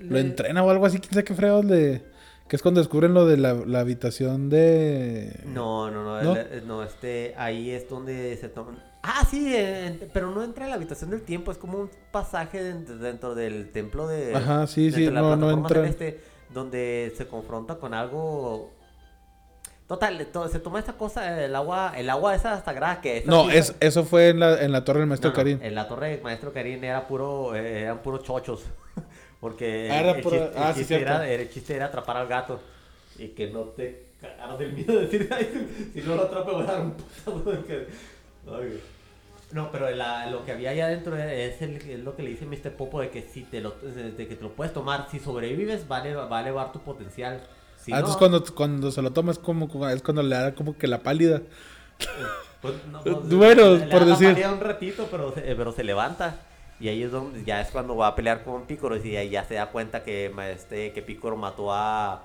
S2: Lo entrena o algo así, quién sabe qué fregos le... Que es cuando descubren lo de la, la habitación de...
S1: No, no, no,
S2: ¿No?
S1: el- no, este, ahí es donde se toman. Ah, sí, eh, pero no entra en la habitación del tiempo, es como un pasaje dentro, dentro del templo de.
S2: Ajá, sí, sí, no, no
S1: plataforma
S2: entra.
S1: celeste, donde se confronta con algo. Total, to- se toma esta cosa, el agua, el agua esa sagrada que esa
S2: No,
S1: sí-
S2: es, eso fue en la, en la torre del maestro
S1: no, no,
S2: Karim.
S1: En la torre de Maestro Karim era puro, eh, eran puros chochos. Porque
S2: Ah, era
S1: el,
S2: puro-
S1: chiste, el
S2: ah, sí,
S1: chiste
S2: cierto.
S1: era, el chiste era atrapar al gato. Y que no te cagaras del miedo de decir, "Ay, si no lo atrapo voy a dar un putazo. No, pero la- lo que había allá adentro es, el- es lo que le dice Mr. Popo de que si te lo, de que te lo puedes tomar, si sobrevives, va a elevar, va a elevar tu potencial. Si
S2: Ah,
S1: no,
S2: entonces cuando, cuando se lo toma es como, es cuando le da como que la pálida.
S1: Pues, no, pues,
S2: Bueno,
S1: le- le
S2: por
S1: da
S2: decir.
S1: un ratito, pero se, pero se levanta. Y ahí es donde ya es cuando va a pelear con Picoro y ahí ya se da cuenta que este que Picoro mató a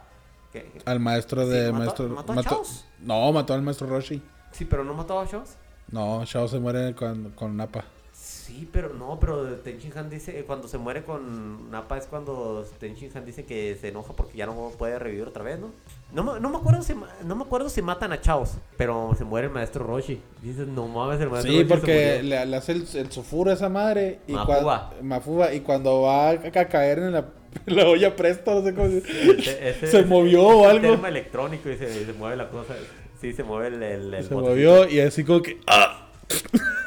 S1: que-
S2: Al maestro
S1: Sí,
S2: de
S1: mató-
S2: maestro...
S1: mató a Chaos.
S2: no, mató al maestro Roshi.
S1: Sí, pero no mató a Shows.
S2: No, Shao se muere con, con Nappa.
S1: Sí, pero no, pero Tenchin Han dice eh, cuando se muere con Nappa es cuando Tenchin Han dice que se enoja porque ya no puede revivir otra vez, ¿no? No, me- no me acuerdo si no me acuerdo si matan a Chaos, pero se muere el maestro Roshi. Dices, "No mames, el maestro
S2: Sí,
S1: Roshi se
S2: porque
S1: murió".
S2: le, le hace el, el sulfuro a esa madre. Y
S1: Mafuba.
S2: Mafuba. Y cuando va a, a caer en la, olla presto, no sé cómo se
S1: Ese-
S2: Se
S1: ese-
S2: movió
S1: ese
S2: o
S1: es el
S2: algo.
S1: tema electrónico y se, se mueve la cosa. Sí, se mueve el. el, el
S2: Se movió y así como que. ¡Ah!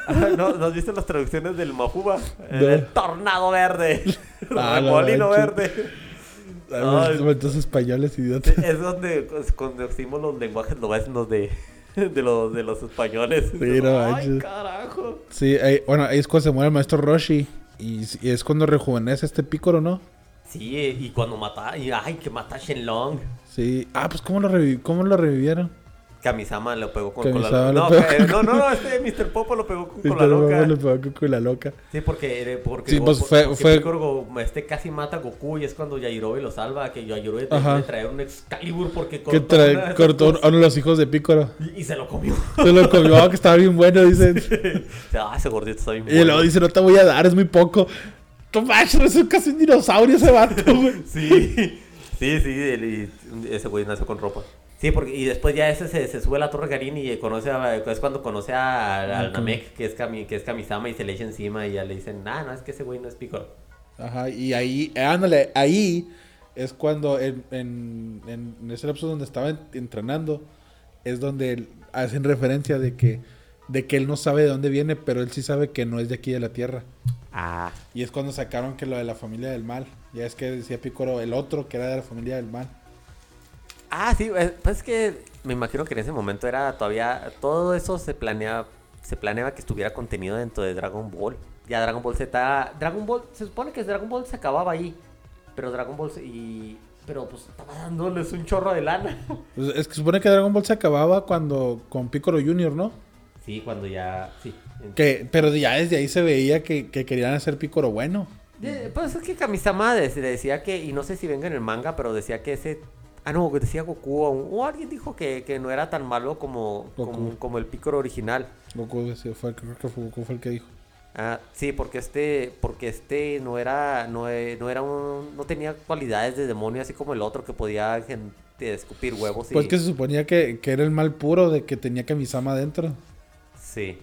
S1: Ah, ¿No, ¿No has visto las traducciones del Mafuba? El,
S2: No.
S1: el tornado verde.
S2: Ah,
S1: Remolino
S2: mancha.
S1: verde.
S2: Ay,
S1: Ay.
S2: Estos españoles, idiotas.
S1: Es donde conocimos los lenguajes lobesnos de, de, los, de los españoles.
S2: Sí, no
S1: Ay, carajo.
S2: Sí, ahí- bueno, ahí es cuando se muere el maestro Roshi. Y, y es cuando rejuvenece este pícoro, ¿no?
S1: Sí, y cuando mata. Y, ay, que mata a Shenlong.
S2: Sí. Ah, pues ¿cómo lo, revi- cómo lo revivieron?
S1: Kamisama lo pegó con
S2: Kamisama
S1: cola
S2: lo
S1: no,
S2: pegó
S1: no, no, no, este Mr. Popo lo pegó con
S2: Sí,
S1: cola loca.
S2: le pegó con cola loca.
S1: Sí, porque, eh, porque,
S2: Sí, pues fue-
S1: porque
S2: fue-
S1: Piccolo este casi mata a Goku y es cuando Yajirobe lo salva, que Yajirobe trae un Excalibur porque
S2: Que
S1: cortó de
S2: trae, cortó a uno de los hijos de Pícoro.
S1: y, y se lo comió.
S2: Se lo comió, que estaba bien bueno, dicen.
S1: ah, ese gordito está bien
S2: Y luego
S1: bueno.
S2: dice, no te voy a dar, es muy poco. Manches, es casi un dinosaurio ese vato, güey.
S1: Sí, sí, sí, el- y ese güey nació con ropa. Sí, porque y después ya ese se, se sube a la Torre Garín y conoce a, es cuando conoce a- al. Namek, que es, Kami, que es Kamisama, y se le echa encima y ya le dicen, ah, no, es que ese güey no es Piccolo.
S2: Ajá, y ahí, ándale, ahí es cuando en, en, en ese lapso donde estaba en- entrenando, es donde hacen referencia de que, de que él no sabe de dónde viene, pero él sí sabe que no es de aquí de la Tierra.
S1: Ah,
S2: Y es cuando sacaron que lo de la familia del mal. Ya es que decía Picoro, el otro que era de la familia del mal.
S1: Ah, sí, eh, pues es que me imagino que en ese momento era todavía todo eso se planea se planeaba que estuviera contenido dentro de Dragon Ball. Ya Dragon Ball Z, Dragon Ball se supone que Dragon Ball se acababa ahí, pero Dragon Ball y pero pues estaba dándoles un chorro de lana.
S2: Pues es que supone que Dragon Ball se acababa cuando con Piccolo Jr., ¿no?
S1: Sí, cuando ya sí.
S2: Que, pero ya desde ahí se veía que, que querían hacer Piccolo bueno.
S1: De- pues es que Kamisama de- decía que, y no sé si venga en el manga, pero decía que ese. Ah, no, decía Goku, o, o alguien dijo que, que no era tan malo como, como, como el Piccolo original.
S2: Goku decía- fue, creo que fue Goku fue el que dijo.
S1: Ah, sí, porque este, porque este no era, no, e- no era un, no tenía cualidades de demonio así como el otro que podía escupir huevos y...
S2: Pues que se suponía que, que era el mal puro de que tenía Kamisama adentro.
S1: Sí.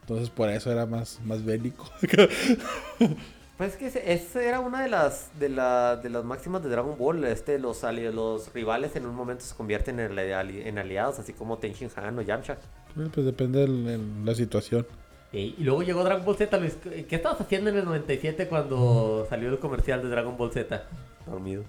S2: Entonces por eso era más, más bélico.
S1: Pues es que ese, ese era una de las, de, la, de las máximas de Dragon Ball. Este, los, ali- los rivales en un momento se convierten en, ali- en aliados, así como Tenshin Han o Yamcha.
S2: Bueno, pues depende de la situación.
S1: Y, y luego llegó Dragon Ball Z, Luis. ¿Qué estabas haciendo en el 97 cuando salió el comercial de Dragon Ball Z? Dormido.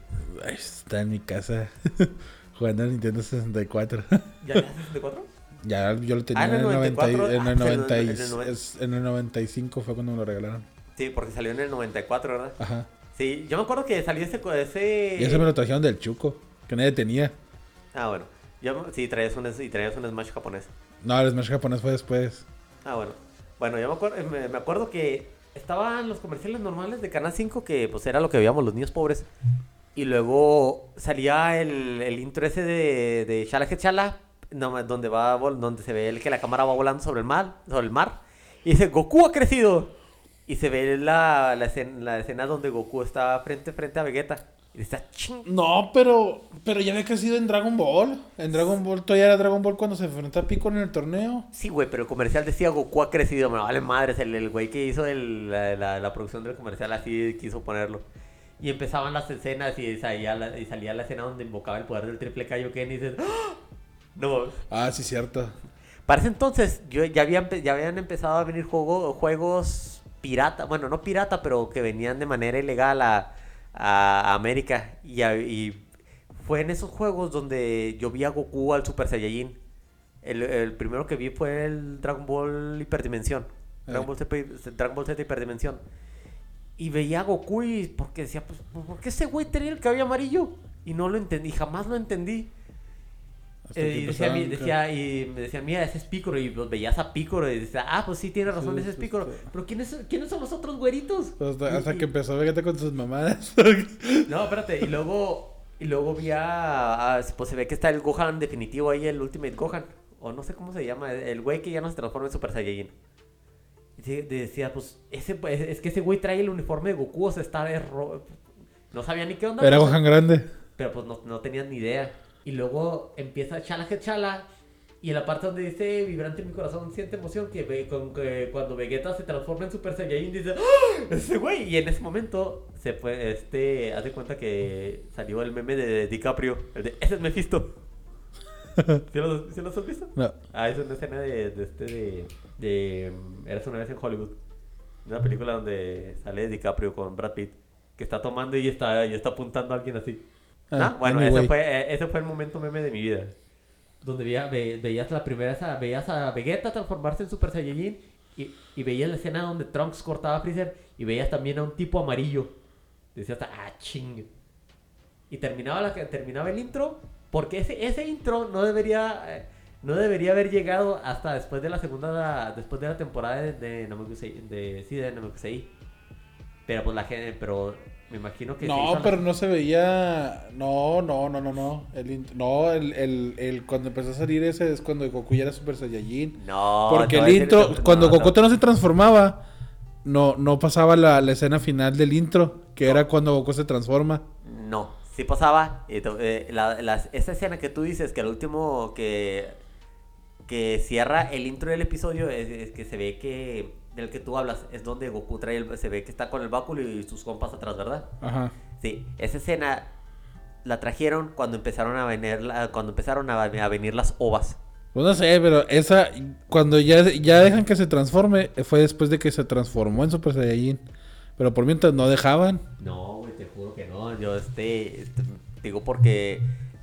S2: Ay, está en mi casa jugando a Nintendo 64.
S1: ¿Ya haces 64?
S2: ya yo lo tenía
S1: Ah,
S2: en el 90 y-
S1: 94,
S2: en el
S1: ah, pues en el-
S2: 90 y-
S1: en el noven-
S2: es- en el 95 fue cuando me lo regalaron.
S1: Sí, porque salió en el 94, ¿verdad?
S2: Ajá.
S1: Sí, yo me acuerdo que salió ese... ese...
S2: Y ese me lo trajeron del Chuco, que nadie tenía.
S1: Ah, bueno. Yo, sí, traías un, y traías un Smash japonés.
S2: No, el Smash japonés fue después.
S1: Ah, bueno. Bueno, yo me acuerdo, me, me acuerdo que estaban los comerciales normales de Canal 5, que pues era lo que veíamos los niños pobres. Y luego salía el, el intro ese de, de Shala que Chala, no, donde, va, donde se ve el que la cámara va volando sobre el mar. Sobre el mar y dice, Goku ha crecido. Y se ve la, la, escena, la escena donde Goku está frente, frente a Vegeta. Y "Ah, ching.
S2: No, pero pero ya había crecido en Dragon Ball. En Dragon Ball todavía era Dragon Ball cuando se enfrentó a Pico en el torneo.
S1: Sí, güey, pero el comercial decía Goku ha crecido. Me vale madres. El, el güey que hizo el- la, la- la producción del comercial así quiso ponerlo. Y empezaban las escenas y salía la, y salía la escena donde invocaba el poder del triple Kaioken y dices... ¡Ah! No,
S2: Ah, sí, cierto.
S1: para ese entonces yo, ya, habían, ya habían empezado a venir juego, juegos pirata. Bueno, no pirata, pero que venían de manera ilegal a, a América. Y, a- y fue en esos juegos donde yo vi a Goku al Super Saiyajin. El, el primero que vi fue el Dragon Ball Hiperdimensión. Dragon,
S2: Eh.
S1: Ball Z, Dragon Ball Z Hiperdimensión. Y veía a Goku y porque decía, pues, ¿por qué ese güey tenía el cabello amarillo? Y no lo entendí, jamás lo entendí.
S2: Hasta
S1: Eh, decía, mi-
S2: empezaban,
S1: decía- y me decían, mira, ese es Picoro. Y pues veías a Picoro y decía, ah, pues sí, tiene razón,
S2: Sí,
S1: ese es
S2: pues,
S1: Picoro.
S2: sí.
S1: Pero ¿quiénes, ¿quiénes son los otros güeritos?
S2: Hasta, hasta
S1: Y-
S2: que empezó Vegeta con sus mamadas.
S1: No, espérate, y luego, y luego vi a, a- pues se ve que está el Gohan definitivo ahí, el Ultimate Gohan. O no sé cómo se llama, el güey que ya no se transforma en Super Saiyajin. Y decía, pues, ese, pues, es que ese güey trae el uniforme de Goku, o sea, está de ro- No sabía ni qué onda.
S2: Era
S1: pues,
S2: Gohan grande.
S1: pero pues no, no tenían ni idea. Y luego empieza Chala que Chala. Y en la parte donde dice vibrante en mi corazón siente emoción que, ve, con, que cuando Vegeta se transforma en Super Saiyajin dice ¡Ah! ese güey y en ese momento se fue este hace cuenta que salió el meme de DiCaprio el de ese es Mephisto ¿Sí los, sí los has visto?
S2: No.
S1: Ah, es una escena de, de este de, de mm, Eras una vez en Hollywood. Una película donde sale DiCaprio con Brad Pitt. Que está tomando y está, y está apuntando a alguien así.
S2: Ah,
S1: Ah, bueno,
S2: anyway.
S1: ese fue, eh, ese fue el momento meme de mi vida. Donde veía, ve- veías la primera, esa- veías a Vegeta transformarse en Super Saiyajin y, y veías la escena donde Trunks cortaba a Freezer y veías también a un tipo amarillo. Decías, ah, ching. Y terminaba, la, terminaba el intro, porque ese, ese intro no debería, eh, no debería haber llegado hasta después de la segunda, después de la temporada de, de Namekusei, de, sí, de Namekusei. Pero pues la gente, pero me imagino que...
S2: No,
S1: la-
S2: pero no se veía. No, no, no, no, no. El, no, el, el, el- cuando empezó a salir ese es cuando Goku ya era Super Saiyajin.
S1: No,
S2: Porque
S1: no,
S2: el intro,
S1: no,
S2: cuando
S1: no.
S2: Goku no se transformaba, no, no pasaba la, la escena final del intro, que era cuando Goku se transforma.
S1: No, sí pasaba. eh, la- esa escena que tú dices, que el último que, que cierra el intro del episodio, es, es que se ve que, del que tú hablas, es donde Goku trae el, se ve que está con el báculo y sus compas atrás, ¿verdad?
S2: Ajá.
S1: Sí, esa escena la trajeron cuando empezaron a venir, la- cuando empezaron a, a venir las ovas.
S2: Pues no sé, pero esa, cuando ya, ya dejan que se transforme, fue después de que se transformó en Super Saiyajin. Pero por mientras no dejaban.
S1: No, güey, te juro que no. Yo, este, este, digo porque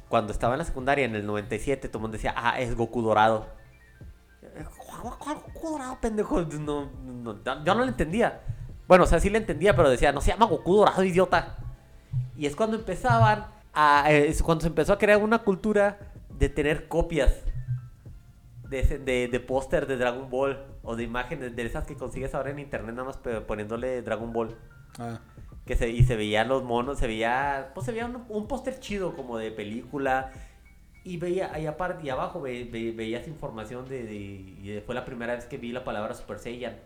S1: cuando estaba en la secundaria, en el 97, todo el mundo decía, ah, es Goku dorado. ¿Cuál, dorado, pendejo? No, no, yo no lo entendía. Bueno, o sea, sí le entendía, pero decía, no se llama Goku dorado, idiota. Y es cuando empezaban a... eh, es cuando se empezó a crear una cultura de tener copias de, de, de póster de Dragon Ball o de imágenes de esas que consigues ahora en internet nada más poniéndole Dragon Ball.
S2: Ah.
S1: Que se, y se veían los monos, se veía, pues se veía un, un póster chido como de película. Y veía, ahí aparte y abajo ve- ve- veías información de, de- y fue la primera vez que vi la palabra Super Saiyan.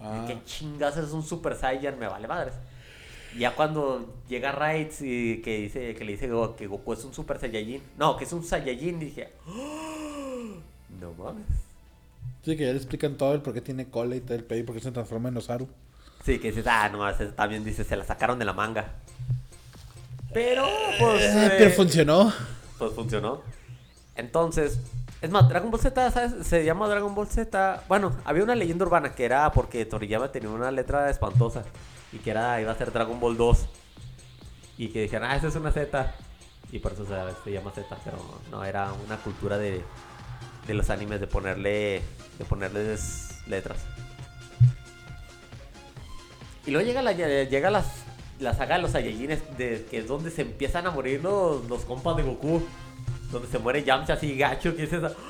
S2: Ah.
S1: ¿Qué chingas es un Super Saiyan? Me vale madres. Ya cuando llega Raids y que dice que le dice que Goku es un Super Saiyajin. No, que es un Saiyajin, dije. "Ah, No mames.
S2: Sí, que ya le explican todo el por qué tiene cola y todo el pedo y por qué se transforma en Osaru.
S1: Sí, que dices, ah, no, también dice, se la sacaron de la manga. Pero, pues.
S2: Eh,
S1: eh,
S2: pero funcionó.
S1: Pues funcionó. Entonces, es más, Dragon Ball Z, ¿sabes? Se llama Dragon Ball Z. Bueno, había una leyenda urbana que era porque Toriyama tenía una letra espantosa y que era iba a ser Dragon Ball 2. Y que dijeron, ah, esa es una Z. Y por eso se, llama Z, pero no, era una cultura de, de los animes de ponerle de ponerles letras. Y luego llega la llega las la saga de los Saiyajines de que es donde se empiezan a morir los, los compas de Goku. Donde se muere Yamcha así gacho, que es esa.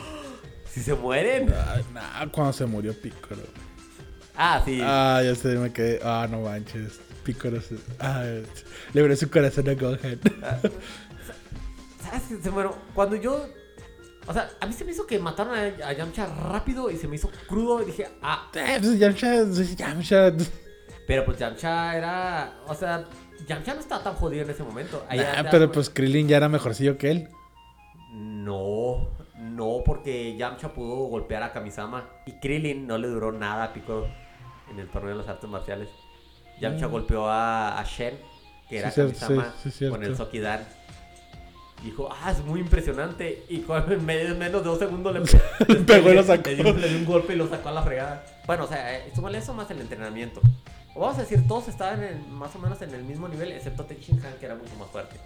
S1: Si se mueren.
S2: Nah, cuando se murió Piccolo.
S1: Ah, sí.
S2: Ah, ya sé, me quedé. Ah, no manches. Piccolo se... Ah, le abrió su corazón a Gohan.
S1: ¿Sabes qué? Se muero. Cuando yo. O sea, a mí se me hizo que mataron a, a Yamcha rápido y se me hizo crudo. Y dije, ah.
S2: Eh, pues Yamcha, Yamcha.
S1: Pero pues Yamcha era. O sea, Yamcha no estaba tan jodido en ese momento. Ahí
S2: Nah,
S1: ya-
S2: pero pues Krillin ya era mejorcillo que él.
S1: No, no, porque Yamcha pudo golpear a Kamisama y Krillin no le duró nada a Piccolo en el torneo de las artes marciales. Yamcha
S2: Mm.
S1: golpeó a, a Shen, que era
S2: Sí, cierto,
S1: Kamisama,
S2: sí, sí,
S1: con el. Sokidan. Dijo, ah, es muy impresionante. Y con en medio- menos de dos segundos le,
S2: Le pegó y lo sacó.
S1: Le dio, le dio un golpe y lo sacó a la fregada. Bueno, o sea, eh, súmale eso más el entrenamiento. O vamos a decir, todos estaban en- más o menos en el mismo nivel, excepto Tenshin Han, que era mucho más fuerte.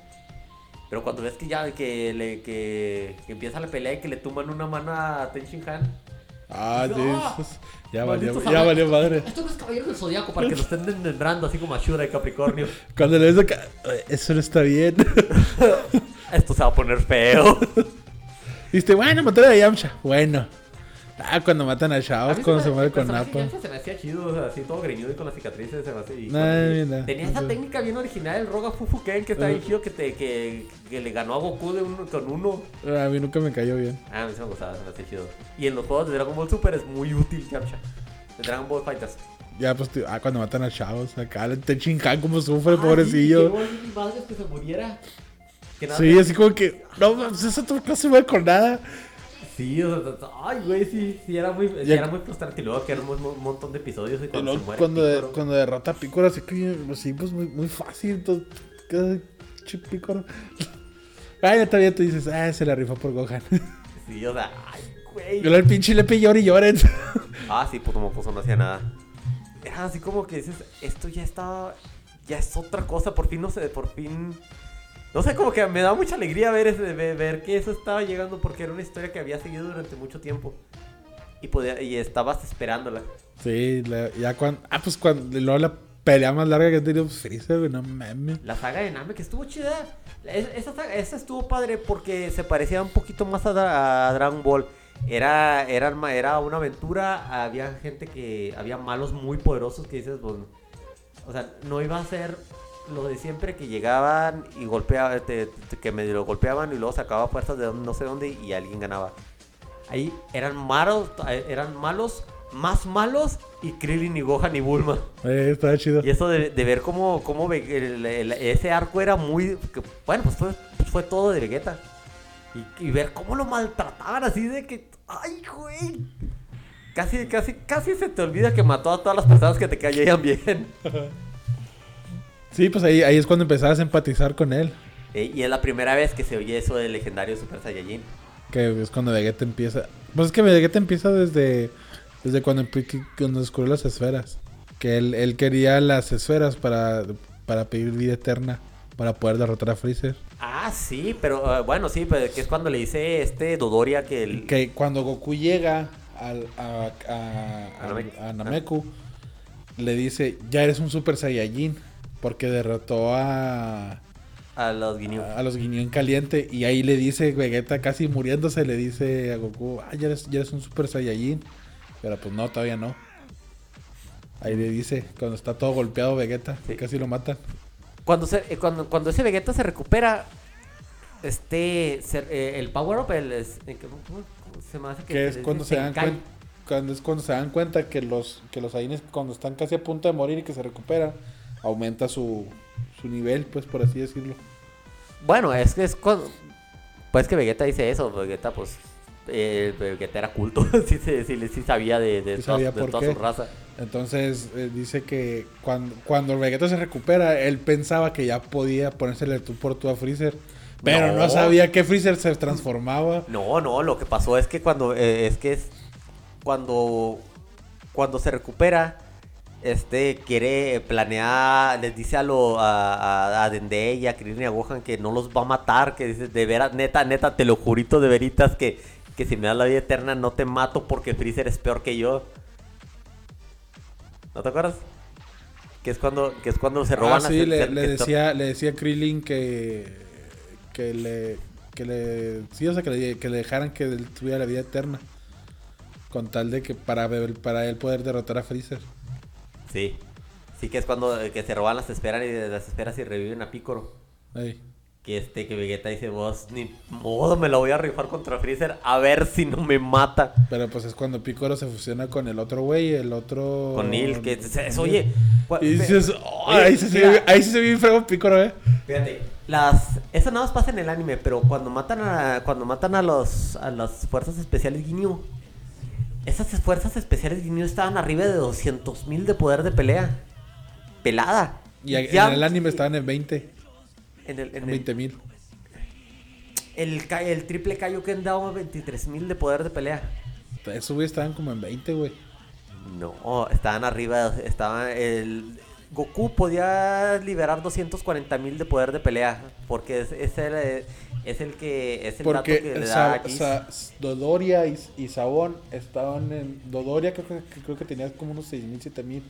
S1: Pero cuando ves que ya que, le, que, que empieza la pelea y que le tumban una mano a Tenshin Han.
S2: Ah,
S1: No.
S2: Jesus. Ya valió, ya valió madre.
S1: Esto no es Caballero del Zodíaco para que lo estén desmembrando así como a Shura y Capricornio.
S2: Cuando le ves acá, "Eh, eso no está bien.
S1: Esto se va a poner feo.
S2: Dijiste, bueno, mataron a Yamcha. Bueno. Ah, cuando matan a
S1: mí
S2: cuando
S1: se
S2: muere con.
S1: Yamcha Se me hacía chido, o sea, así todo greñudo y con las cicatrices. Se me hacía, y
S2: mira,
S1: tenía esa técnica bien original, el Roga Fufuken, que está bien chido, que, te, que, que le ganó a Goku de uno, con uno.
S2: A mí nunca me cayó bien.
S1: Ah, a mí se me gustaba, se me hacía chido. Y en los juegos de Dragon Ball Super es muy útil Yamcha. De Dragon Ball Fighters.
S2: Ya, pues, ah, cuando matan a Shao, acá el Tenchin Han como sufre,
S1: Ah, sí,
S2: pobrecillo.
S1: madre que se muriera. Que nada
S2: Sí, así como que, no, pues eso no se mueve con nada.
S1: Sí, o sea, ay, güey, sí, sí, era muy, sí, era muy frustrante. Y luego que era un, montón de episodios y cuando se muere
S2: cuando, de- cuando derrota a Piccolo, así que, pues, sí, pues muy, muy fácil. Chip Piccolo. Ah, ya todavía tú dices, ah, se la rifó por Gohan.
S1: Sí, o sea, ay, güey.
S2: Y luego el pinche le llora y llora.
S1: Ah, sí, pues como pues no hacía nada. Era así como que dices, esto ya está, ya es otra cosa, por fin no sé, por fin... No sé, como que me da mucha alegría ver, ese, ver, que eso estaba llegando porque era una historia que había seguido durante mucho tiempo. Y, podía, y estabas esperándola.
S2: Sí, la- ya cuando. Ah, pues cuando. Luego la pelea más larga que ha tenido pues, Freezer, güey, no mames.
S1: La saga de Namek estuvo chida. Es- Esa, saga- esa estuvo padre porque se parecía un poquito más a, a Dragon Ball. Era, era, era una aventura, había gente que... Había malos muy poderosos que dices, pues... O sea, no iba a ser lo de siempre que llegaban y golpeaban, te- te- que medio lo golpeaban y luego sacaba fuerzas de no sé dónde y alguien ganaba. Ahí eran malos, eran malos, más malos y Krillin y Gohan y Bulma.
S2: Eh, estaba chido.
S1: Y eso de, de ver cómo, cómo Ve- el- el- ese arco era muy... que, bueno, pues fue, fue todo de Vegeta. Y, y ver cómo lo maltrataban así de que... ¡Ay, güey! Casi, casi, casi se te olvida que mató a todas las personas que te caían bien.
S2: Sí, pues ahí, ahí es cuando empezabas a empatizar con él.
S1: Eh, y es la primera vez que se oye eso del legendario Super Saiyajin.
S2: Que es cuando Vegeta empieza. Pues es que Vegeta empieza desde. Desde cuando, cuando descubrió las esferas. Que él, él quería las esferas para, para pedir vida eterna. Para poder derrotar a Freezer.
S1: Ah, sí, pero eh, bueno, sí, pero que es cuando le dice este Dodoria que el...
S2: Que cuando Goku llega al, a, a,
S1: A Namek.
S2: a- a Nameku, le dice: Ya eres un Super Saiyajin. Porque derrotó a.
S1: A los Ginyu.
S2: a los Guiñón caliente y ahí le dice Vegeta casi muriéndose le dice a Goku ah ya eres, ya eres un super saiyajin pero pues no todavía no ahí le dice cuando está todo golpeado Vegeta
S1: Sí.
S2: casi lo matan
S1: Cuando, se, eh, cuando, cuando ese Vegeta se recupera, este, se- eh, el Power Up, el, es- eh, ¿cómo- cómo se me hace que
S2: que es
S1: se-
S2: cuando se dan cuenta cuando, es cuando se dan cuenta que los, que los Saiyajines cuando están casi a punto de morir y que se recuperan, aumenta su, su nivel, pues por así decirlo.
S1: Bueno, es que es cuando... Pues que Vegeta dice eso, Vegeta pues... Eh, Vegeta era culto, sí, sí, sí, sabía de, de,
S2: Sí
S1: toda,
S2: sabía
S1: de
S2: por
S1: toda
S2: qué.
S1: su raza.
S2: Entonces eh, dice que cuando, cuando Vegeta se recupera, él pensaba que ya podía ponérsele tú por tú a Freezer. Pero no.
S1: No.
S2: sabía que Freezer se transformaba.
S1: No, no, lo que pasó es que cuando eh, es que es cuando cuando se recupera este quiere planear les dice a lo a, a, a Dende y a Krillin y a Gohan que no los va a matar, que dice de veras neta neta te lo jurito de veritas que que si me das la vida eterna no te mato porque Freezer es peor que yo. ¿No te acuerdas? Que es cuando que es cuando se roban
S2: Ah, sí,
S1: las-
S2: le, decía, le decía a Krillin que, que le, que le, sí, o sea, que le, que le dejaran que él tuviera la vida eterna. Con tal de que para, para él poder derrotar a Freezer.
S1: Sí. Sí que es cuando eh, que se roban las esperas y las esperas y reviven a Piccolo.
S2: Ey.
S1: Que este, que Vegeta dice, vos, ni modo, me la voy a rifar contra Freezer a ver si no me mata.
S2: Pero pues es cuando Piccolo se fusiona con el otro güey, el otro...
S1: Con Neil, que es, oye,
S2: Y dices, "Oh, ahí, se se ve, ahí sí se ve bien feo Piccolo, eh.
S1: Fíjate, las, eso nada más pasa en el anime, pero cuando matan a, cuando matan a los, a las fuerzas especiales Ginyu, esas fuerzas especiales Ginyu estaban arriba de 200 mil de poder de pelea. Pelada.
S2: Y a-
S1: Ya-
S2: en el anime estaban en 20,
S1: En el, en
S2: en
S1: el,
S2: 20 mil.
S1: el, Ka- el triple Kaioken daba 23 mil de poder de pelea.
S2: Esos güey estaban como en 20, güey.
S1: No, estaban arriba, estaban el Goku podía liberar 240 mil de poder de pelea porque es, es el, eh, es el que es el dato que
S2: Porque
S1: le da a Whis.
S2: Sa- Dodoria y, y Sabón estaban en... Dodoria creo que, creo que tenía como unos 6 mil, 7 mil.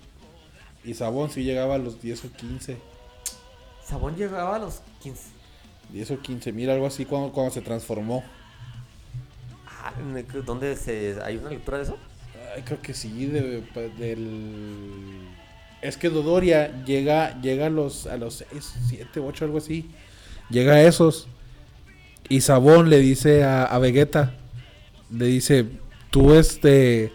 S2: Y Sabón sí llegaba a los 10 o 15.
S1: Sabón llegaba a los 15.
S2: 10 o 15 mil, algo así cuando, cuando se transformó.
S1: Ah, ¿Dónde se hay una lectura de eso?
S2: Ay, creo que sí, de- pa- del... Es que Dodoria llega, llega a los, a los 6, 7, 8, algo así. Llega a esos. Y Sabón le dice a, a Vegeta, le dice, tú este...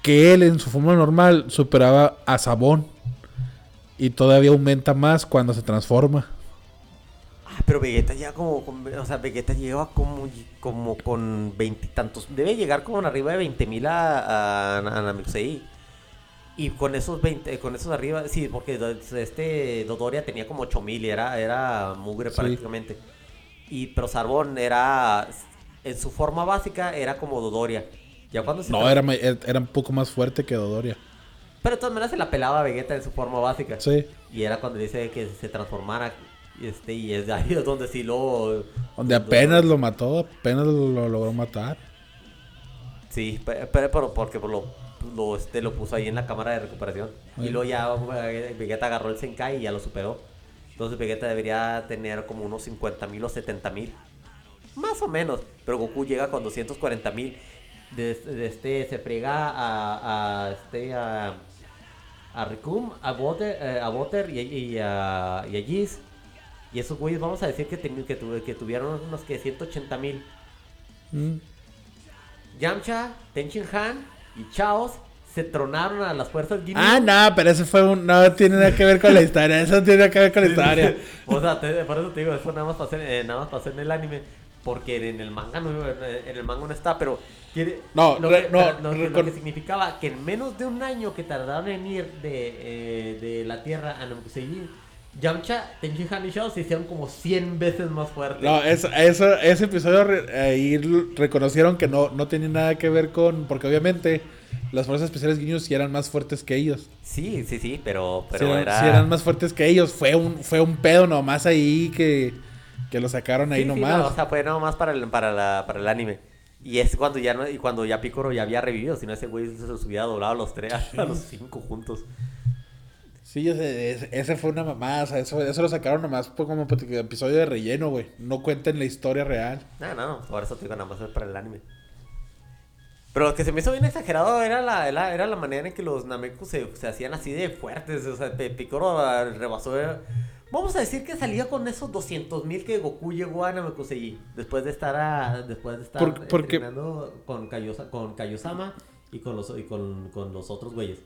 S2: Que él en su forma normal superaba a Sabón. Y todavía aumenta más cuando se transforma.
S1: Ah, pero Vegeta ya como, o sea, Vegeta llegaba como, como con veintitantos, debe llegar como arriba de 20 mil a, a, a Namekusei. Y con esos 20, con esos arriba, sí, porque este Dodoria tenía como 8 mil y era, era mugre
S2: Sí.
S1: prácticamente. Y, pero Sarbón era, en su forma básica, era como Dodoria. Ya cuando se
S2: No, era, era un poco más fuerte que Dodoria.
S1: Pero de todas maneras se la pelaba a Vegeta en su forma básica.
S2: Sí.
S1: Y era cuando dice que se transformara. y Este, y es de ahí donde sí lo.
S2: Donde apenas lo mató, apenas lo logró matar.
S1: Sí, pe- pero, pero porque lo, lo, este, lo puso ahí en la cámara de recuperación. Y luego ya eh, Vegeta agarró el Senkai y ya lo superó. Entonces Vegeta debería tener como unos 50 mil o 70 mil. Más o menos. Pero Goku llega con 240 mil. De, de este, se frega a, a, este, a, a Rikum, a Butter, eh, a Butter y, y a, y a Giz. Y esos güeyes, vamos a decir que, teni- que, tu- que tuvieron unos que 180 mil.
S2: Mm.
S1: Yamcha, Tenchin Han y Chaos se tronaron a las fuerzas Ginyu.
S2: Ah, no, pero eso fue un. No tiene nada que ver con la historia. Eso tiene nada que ver con la historia.
S1: o sea, te- por eso te digo, eso nada más pasó en, eh, nada más pasó en el anime. Porque en el manga no, en el manga no está, pero quiere,
S2: No,
S1: lo,
S2: re-
S1: que,
S2: no,
S1: lo
S2: re-
S1: lo
S2: con-
S1: que significaba que en menos de un año que tardaron en ir de, eh, de la Tierra a Namekusei, Yamcha, Tenchin Han y Chaos se hicieron como 100 veces más fuertes.
S2: No, eso, eso, ese episodio re- ahí l- reconocieron que no, no tenía nada que ver con. Porque obviamente las fuerzas especiales guiños sí eran más fuertes que ellos.
S1: Sí, sí, sí, pero,
S2: Sí
S1: pero
S2: eran,
S1: era...
S2: sí eran más fuertes que ellos. Fue un, fue un pedo nomás ahí que, que lo sacaron ahí
S1: Sí, sí,
S2: nomás.
S1: no, o sea, fue nomás para el, para, la, para el anime. Y es cuando ya no, y cuando ya Piccolo ya había revivido, si no ese güey se los hubiera doblado a los tres, a los cinco juntos.
S2: Sí, ese, ese- fue una mamada. O sea, eso, eso lo sacaron nomás por como episodio de relleno, güey. No cuenten la historia real.
S1: No, no, no, por eso te digo, nada más es para el anime. Pero lo que se me hizo bien exagerado era la, era, era la manera en que los Namekus se, se hacían así de fuertes. O sea, ah, rebasó. Vamos a decir que salía con esos 200 mil que Goku llegó a Namekusei. Después de estar, a- después de estar
S2: Por- porque-
S1: entrenando con, Kaiosa- con Kaiosama y con los, y con, con los otros güeyes.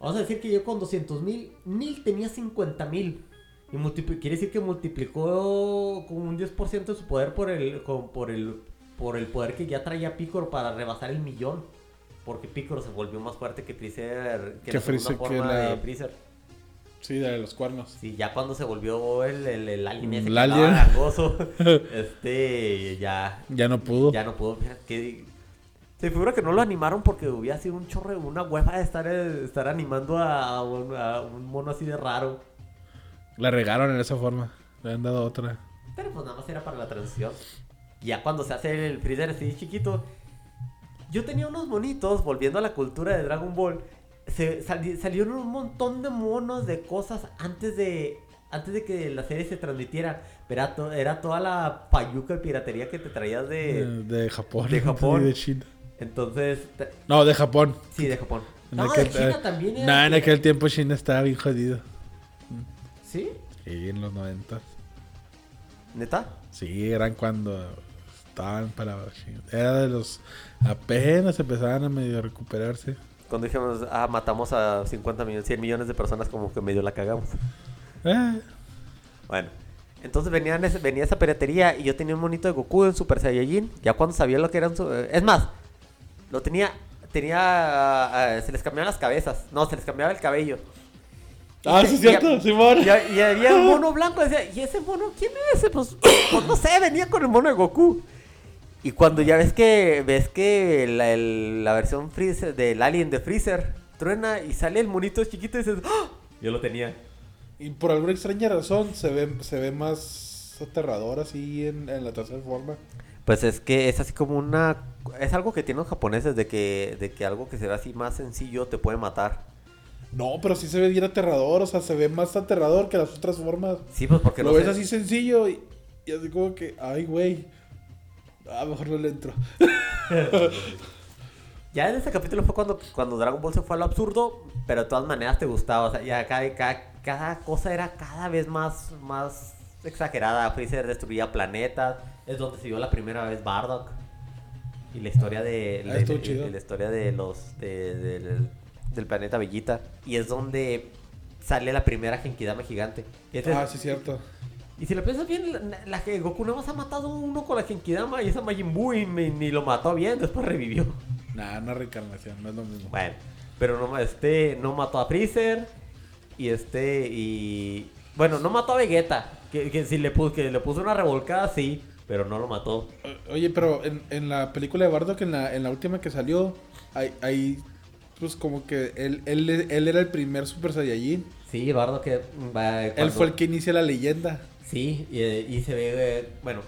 S1: Vamos a decir que yo con 200 mil, Nil tenía 50 mil. Y quiere decir que multiplicó con un 10% de su poder por el, con- por, el, por el poder que ya traía Picoro para rebasar el millón. Porque Picoro se volvió más fuerte que Freezer.
S2: Que
S1: la segunda
S2: Freezer, que
S1: forma
S2: la-
S1: de Freezer.
S2: Sí, de los cuernos.
S1: Sí, ya cuando se volvió el, el, el alien ese
S2: El
S1: que
S2: alien.
S1: este, ya,
S2: Ya no pudo.
S1: ya no pudo. Mira, que, se figura que no lo animaron porque hubiera sido un chorro, una hueva de estar, eh, estar animando a un, a un mono así de raro.
S2: La regaron en esa forma. Le han dado otra.
S1: Pero pues nada más era para la transición. Ya cuando se hace el Freezer así chiquito. Yo tenía unos monitos, volviendo a la cultura de Dragon Ball. Se, sali- salieron un montón de monos de cosas antes de antes de que la serie se transmitiera. Pero era, to- era toda la payuca y piratería que te traías
S2: De,
S1: de...
S2: de Japón.
S1: de Japón.
S2: Y de China.
S1: Entonces... te-
S2: No, de Japón.
S1: Sí, de Japón.
S2: En
S1: No,
S2: aquel-
S1: de China
S2: eh,
S1: también era...
S2: Nah, en aquel tiempo China estaba bien jodido.
S1: ¿Sí?
S2: Sí, en los 90.
S1: ¿Neta?
S2: Sí, eran cuando estaban para. Era de los. Apenas empezaban a medio recuperarse.
S1: Cuando dijimos, ah, matamos a 50 millones, 100 millones de personas, como que medio la cagamos.
S2: Eh,
S1: Bueno, entonces venían ese- venía esa piratería y yo tenía un monito de Goku en Super Saiyajin. Ya cuando sabía lo que eran. su- eh, Es más, lo tenía. Tenía. ah, ah, se les cambiaban las cabezas. No, se les cambiaba el cabello. Y
S2: Ah, sí, cierto, Simón.
S1: Y, y había un mono blanco. Decía, ¿y ese mono quién es? Pues, pues no sé, venía con el mono de Goku. Y cuando ya ves que ves que la, el- la versión Freezer del Alien de Freezer truena y sale el monito chiquito y dices, ¡Ah! yo lo tenía.
S2: Y por alguna extraña razón se ve, se ve más aterrador así en, en la tercera forma.
S1: Pues es que es así como una... Es algo que tienen los japoneses de que, de que algo que se ve así más sencillo te puede matar.
S2: No, pero sí se ve bien aterrador. O sea, se ve más aterrador que las otras formas.
S1: Sí, pues porque
S2: Lo
S1: no
S2: ves
S1: sé-
S2: así sencillo y, y así como que, ay, güey. Ah, mejor no le entro.
S1: Ya en ese capítulo fue cuando, cuando Dragon Ball se fue a lo absurdo, pero de todas maneras te gustaba. O sea, ya cada, cada, cada cosa era cada vez más, más exagerada. Freezer destruía planetas. Es donde se vio la primera vez Bardock. Y la historia de,
S2: Ah,
S1: de-
S2: chido.
S1: la historia de los de- del, del planeta Bellita. Y es donde sale la primera Genkidama gigante. Y ese es-
S2: Ah, sí, cierto.
S1: Y si lo piensas bien, la, la que Goku nada más ha matado uno con la Genkidama y esa Majin Buu y me- ni lo mató bien, después revivió.
S2: Nah, una reencarnación, no es lo mismo.
S1: Bueno, pero no, este no mató a Freezer y este y bueno, no mató a Vegeta, que, que si le puso que le puso una revolcada sí, pero no lo mató.
S2: Oye, pero en, en la película de Bardock, en la, en la última que salió, hay, hay pues como que él, él, él era el primer Super Saiyajin.
S1: Sí, Bardo que va,
S2: Él fue el que inicia la leyenda.
S1: Sí, y, y se ve, eh, bueno,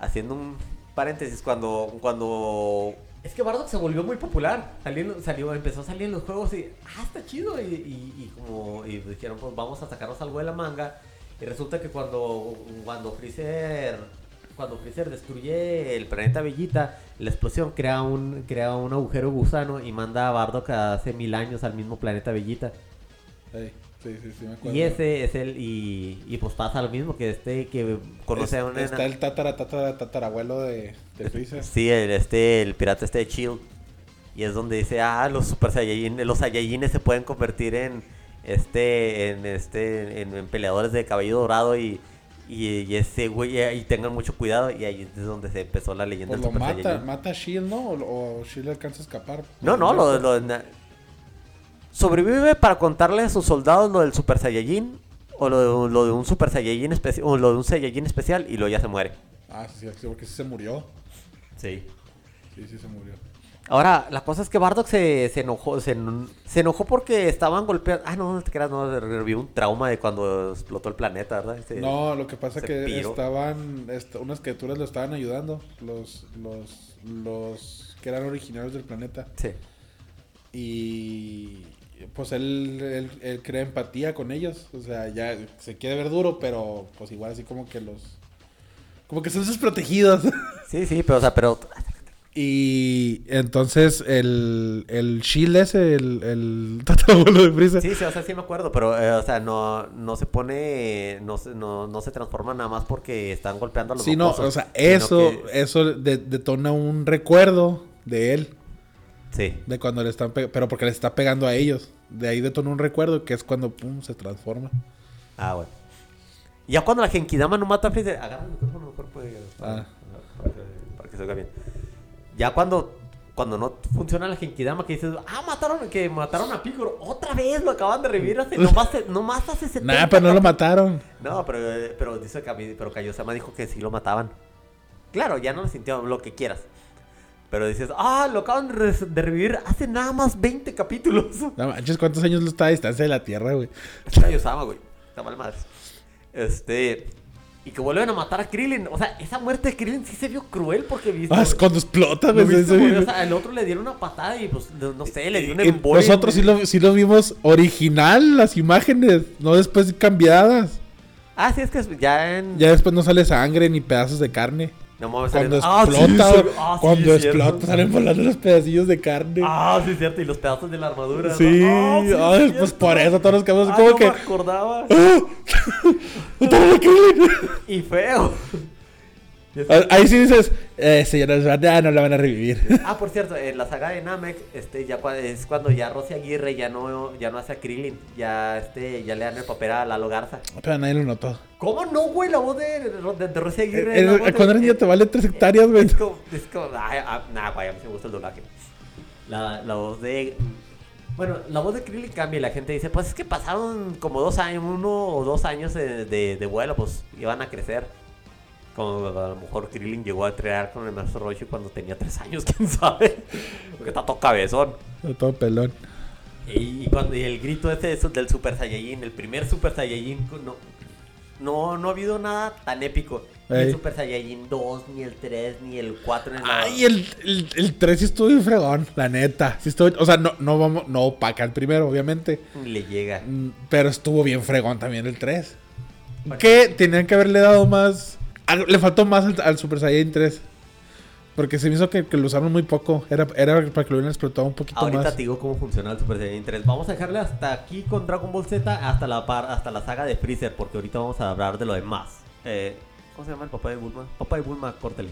S1: haciendo un paréntesis, cuando, cuando... Es que Bardock se volvió muy popular, salió, en- salió, empezó a salir en los juegos y, ah, está chido, y, y, y como, y dijeron, pues vamos a sacarnos algo de la manga, y resulta que cuando, cuando Freezer, cuando Freezer destruye el planeta Bellita, la explosión crea un, crea un agujero gusano y manda a Bardock hace mil años al mismo planeta Bellita.
S2: Sí, sí, sí, me acuerdo.
S1: Y ese es el, y, y pues pasa lo mismo que este que conoce
S2: Es-
S1: a un
S2: Está el tatara, tatara, tatarabuelo de, de Freezer.
S1: Sí, el, este, el pirata este de Chill. Y es donde dice, ah, los super saiyajin, los saiyajines se pueden convertir en este, en este, en, en peleadores de cabello dorado y, y, y ese güey, y tengan mucho cuidado. Y ahí es donde se empezó la leyenda
S2: Pues lo
S1: super
S2: mata,
S1: saiyajin.
S2: mata a Shield, ¿no? O, o Shield alcanza a escapar.
S1: No, no, lo, lo- sobrevive para contarle a sus soldados lo del super saiyajin o lo de, lo de un super saiyajin especial o lo de un saiyajin especial y luego ya se muere.
S2: Ah, sí, sí, porque sí se murió.
S1: Sí.
S2: Sí, sí se murió.
S1: Ahora, la cosa es que Bardock se, se enojó, se, se enojó porque estaban golpeando. Ah, no, no te creas, no, revivió un trauma de cuando explotó el planeta, ¿verdad?
S2: No, lo que pasa
S1: se
S2: que
S1: piró.
S2: estaban, est- unas criaturas lo estaban ayudando, los, los, los que eran originarios del planeta.
S1: Sí.
S2: Y pues él, él, él crea empatía con ellos, o sea, ya se quiere ver duro, pero pues igual así como que los, como que son sus protegidos.
S1: Sí, sí, pero, o sea, pero.
S2: y entonces el, el Shield ese, el, el tatarabuelo de Freezer,
S1: Sí, sí, o sea, sí me acuerdo, pero, eh, o sea, no, no se pone. No se, no, no se transforma nada más porque están golpeando a los
S2: Sí, no, o sea, eso,
S1: que-
S2: eso de- detona un recuerdo de él.
S1: Sí.
S2: De cuando le están pe- pero porque le está pegando a ellos. De ahí detonó un recuerdo que es cuando pum se transforma.
S1: Ah, bueno. Ya cuando la Genkidama no mata a Freezer, agarra el micrófono mejor para,
S2: Ah.
S1: para que, para que se oiga bien. Ya cuando, cuando no funciona la Genkidama, que dices, ah, mataron, que mataron a Piccolo, otra vez lo acaban de revivir hace, nomás, nomás hace 70
S2: Nah, pero no lo mataron.
S1: No, pero, eh, pero dice que a mí- pero Kaiosama dijo que sí lo mataban. Claro, ya no lo sintió, lo que quieras. Pero dices, ah, lo acaban de, re- de revivir hace nada más 20 capítulos.
S2: No manches, ¿cuántos años lo está a distancia de la Tierra, güey?
S1: Es Kaiosama, güey. Está mal madre. Este. Y que vuelven a matar a Krillin. O sea, esa muerte de Krillin sí se vio cruel porque viste.
S2: Ah, es cuando explota,
S1: ¿lo
S2: güey.
S1: O sea, el otro le dieron una patada y pues, no, sé, le dio un
S2: Y
S1: embolio.
S2: Nosotros sí lo, sí lo vimos original, las imágenes, no después cambiadas.
S1: Ah, sí, es que ya en.
S2: Ya después no sale sangre ni pedazos de carne.
S1: No mames,
S2: Cuando
S1: salen-
S2: explota,
S1: Ah, sí, sí, ah, sí,
S2: cuando
S1: cierto.
S2: explota salen volando los pedacillos de carne.
S1: Ah, sí, es cierto. Y los pedazos de la armadura. ¿no?
S2: sí,
S1: Ah, sí,
S2: ay, pues por eso todos nos quedamos
S1: Ah,
S2: como
S1: no
S2: que.
S1: me acordaba.
S2: ¡Ah!
S1: Y feo.
S2: Ah, Ahí sí dices, eh, señora, ya no la van a revivir.
S1: Ah, por cierto, en la saga de Namek, este, ya es cuando ya Rosy Aguirre ya no, ya no hace a Krillin, ya, este, ya le dan el papel a Lalo Garza.
S2: Pero nadie lo notó.
S1: ¿Cómo no, güey? La voz de, de, de Rosy Aguirre. Voz de-
S2: cuando eres niño te vale tres hectáreas, güey.
S1: Es como, es como, ay, ah, nah, güey, a mí me gusta el doblaje. La, la voz de, bueno, la voz de Krillin cambia y la gente dice, pues es que pasaron como dos años, uno o dos años de, de, de vuelo, pues iban a crecer. Como a lo mejor Krillin llegó a entrenar con el maestro Roshi cuando tenía tres años, quién sabe. Porque está todo cabezón.
S2: Todo pelón.
S1: Y, y cuando y el grito ese de su- del Super Saiyajin, el primer Super Saiyajin, no, no, no ha habido nada tan épico. Ni el. Super Saiyajin 2, ni el 3, ni el 4 en la...
S2: Ay, el, el, el 3 sí estuvo bien fregón, la neta. Sí estuvo, o sea, no, no vamos, no opaca el primero, obviamente.
S1: Le llega.
S2: Mm, Pero estuvo bien fregón también el 3. Que tenían que haberle dado más. Le faltó más al, al Super Saiyan 3. Porque se me hizo que, que lo usaron muy poco. Era, era para que lo hubieran explotado un poquito
S1: Ahorita
S2: más.
S1: te digo cómo funciona el Super Saiyajin 3. Vamos a dejarle hasta aquí con Dragon Ball Z, hasta la, par- hasta la saga de Freezer, porque ahorita vamos a hablar de lo demás. Eh, ¿Cómo se llama el papá de Bulma? Papá de Bulma, córtale.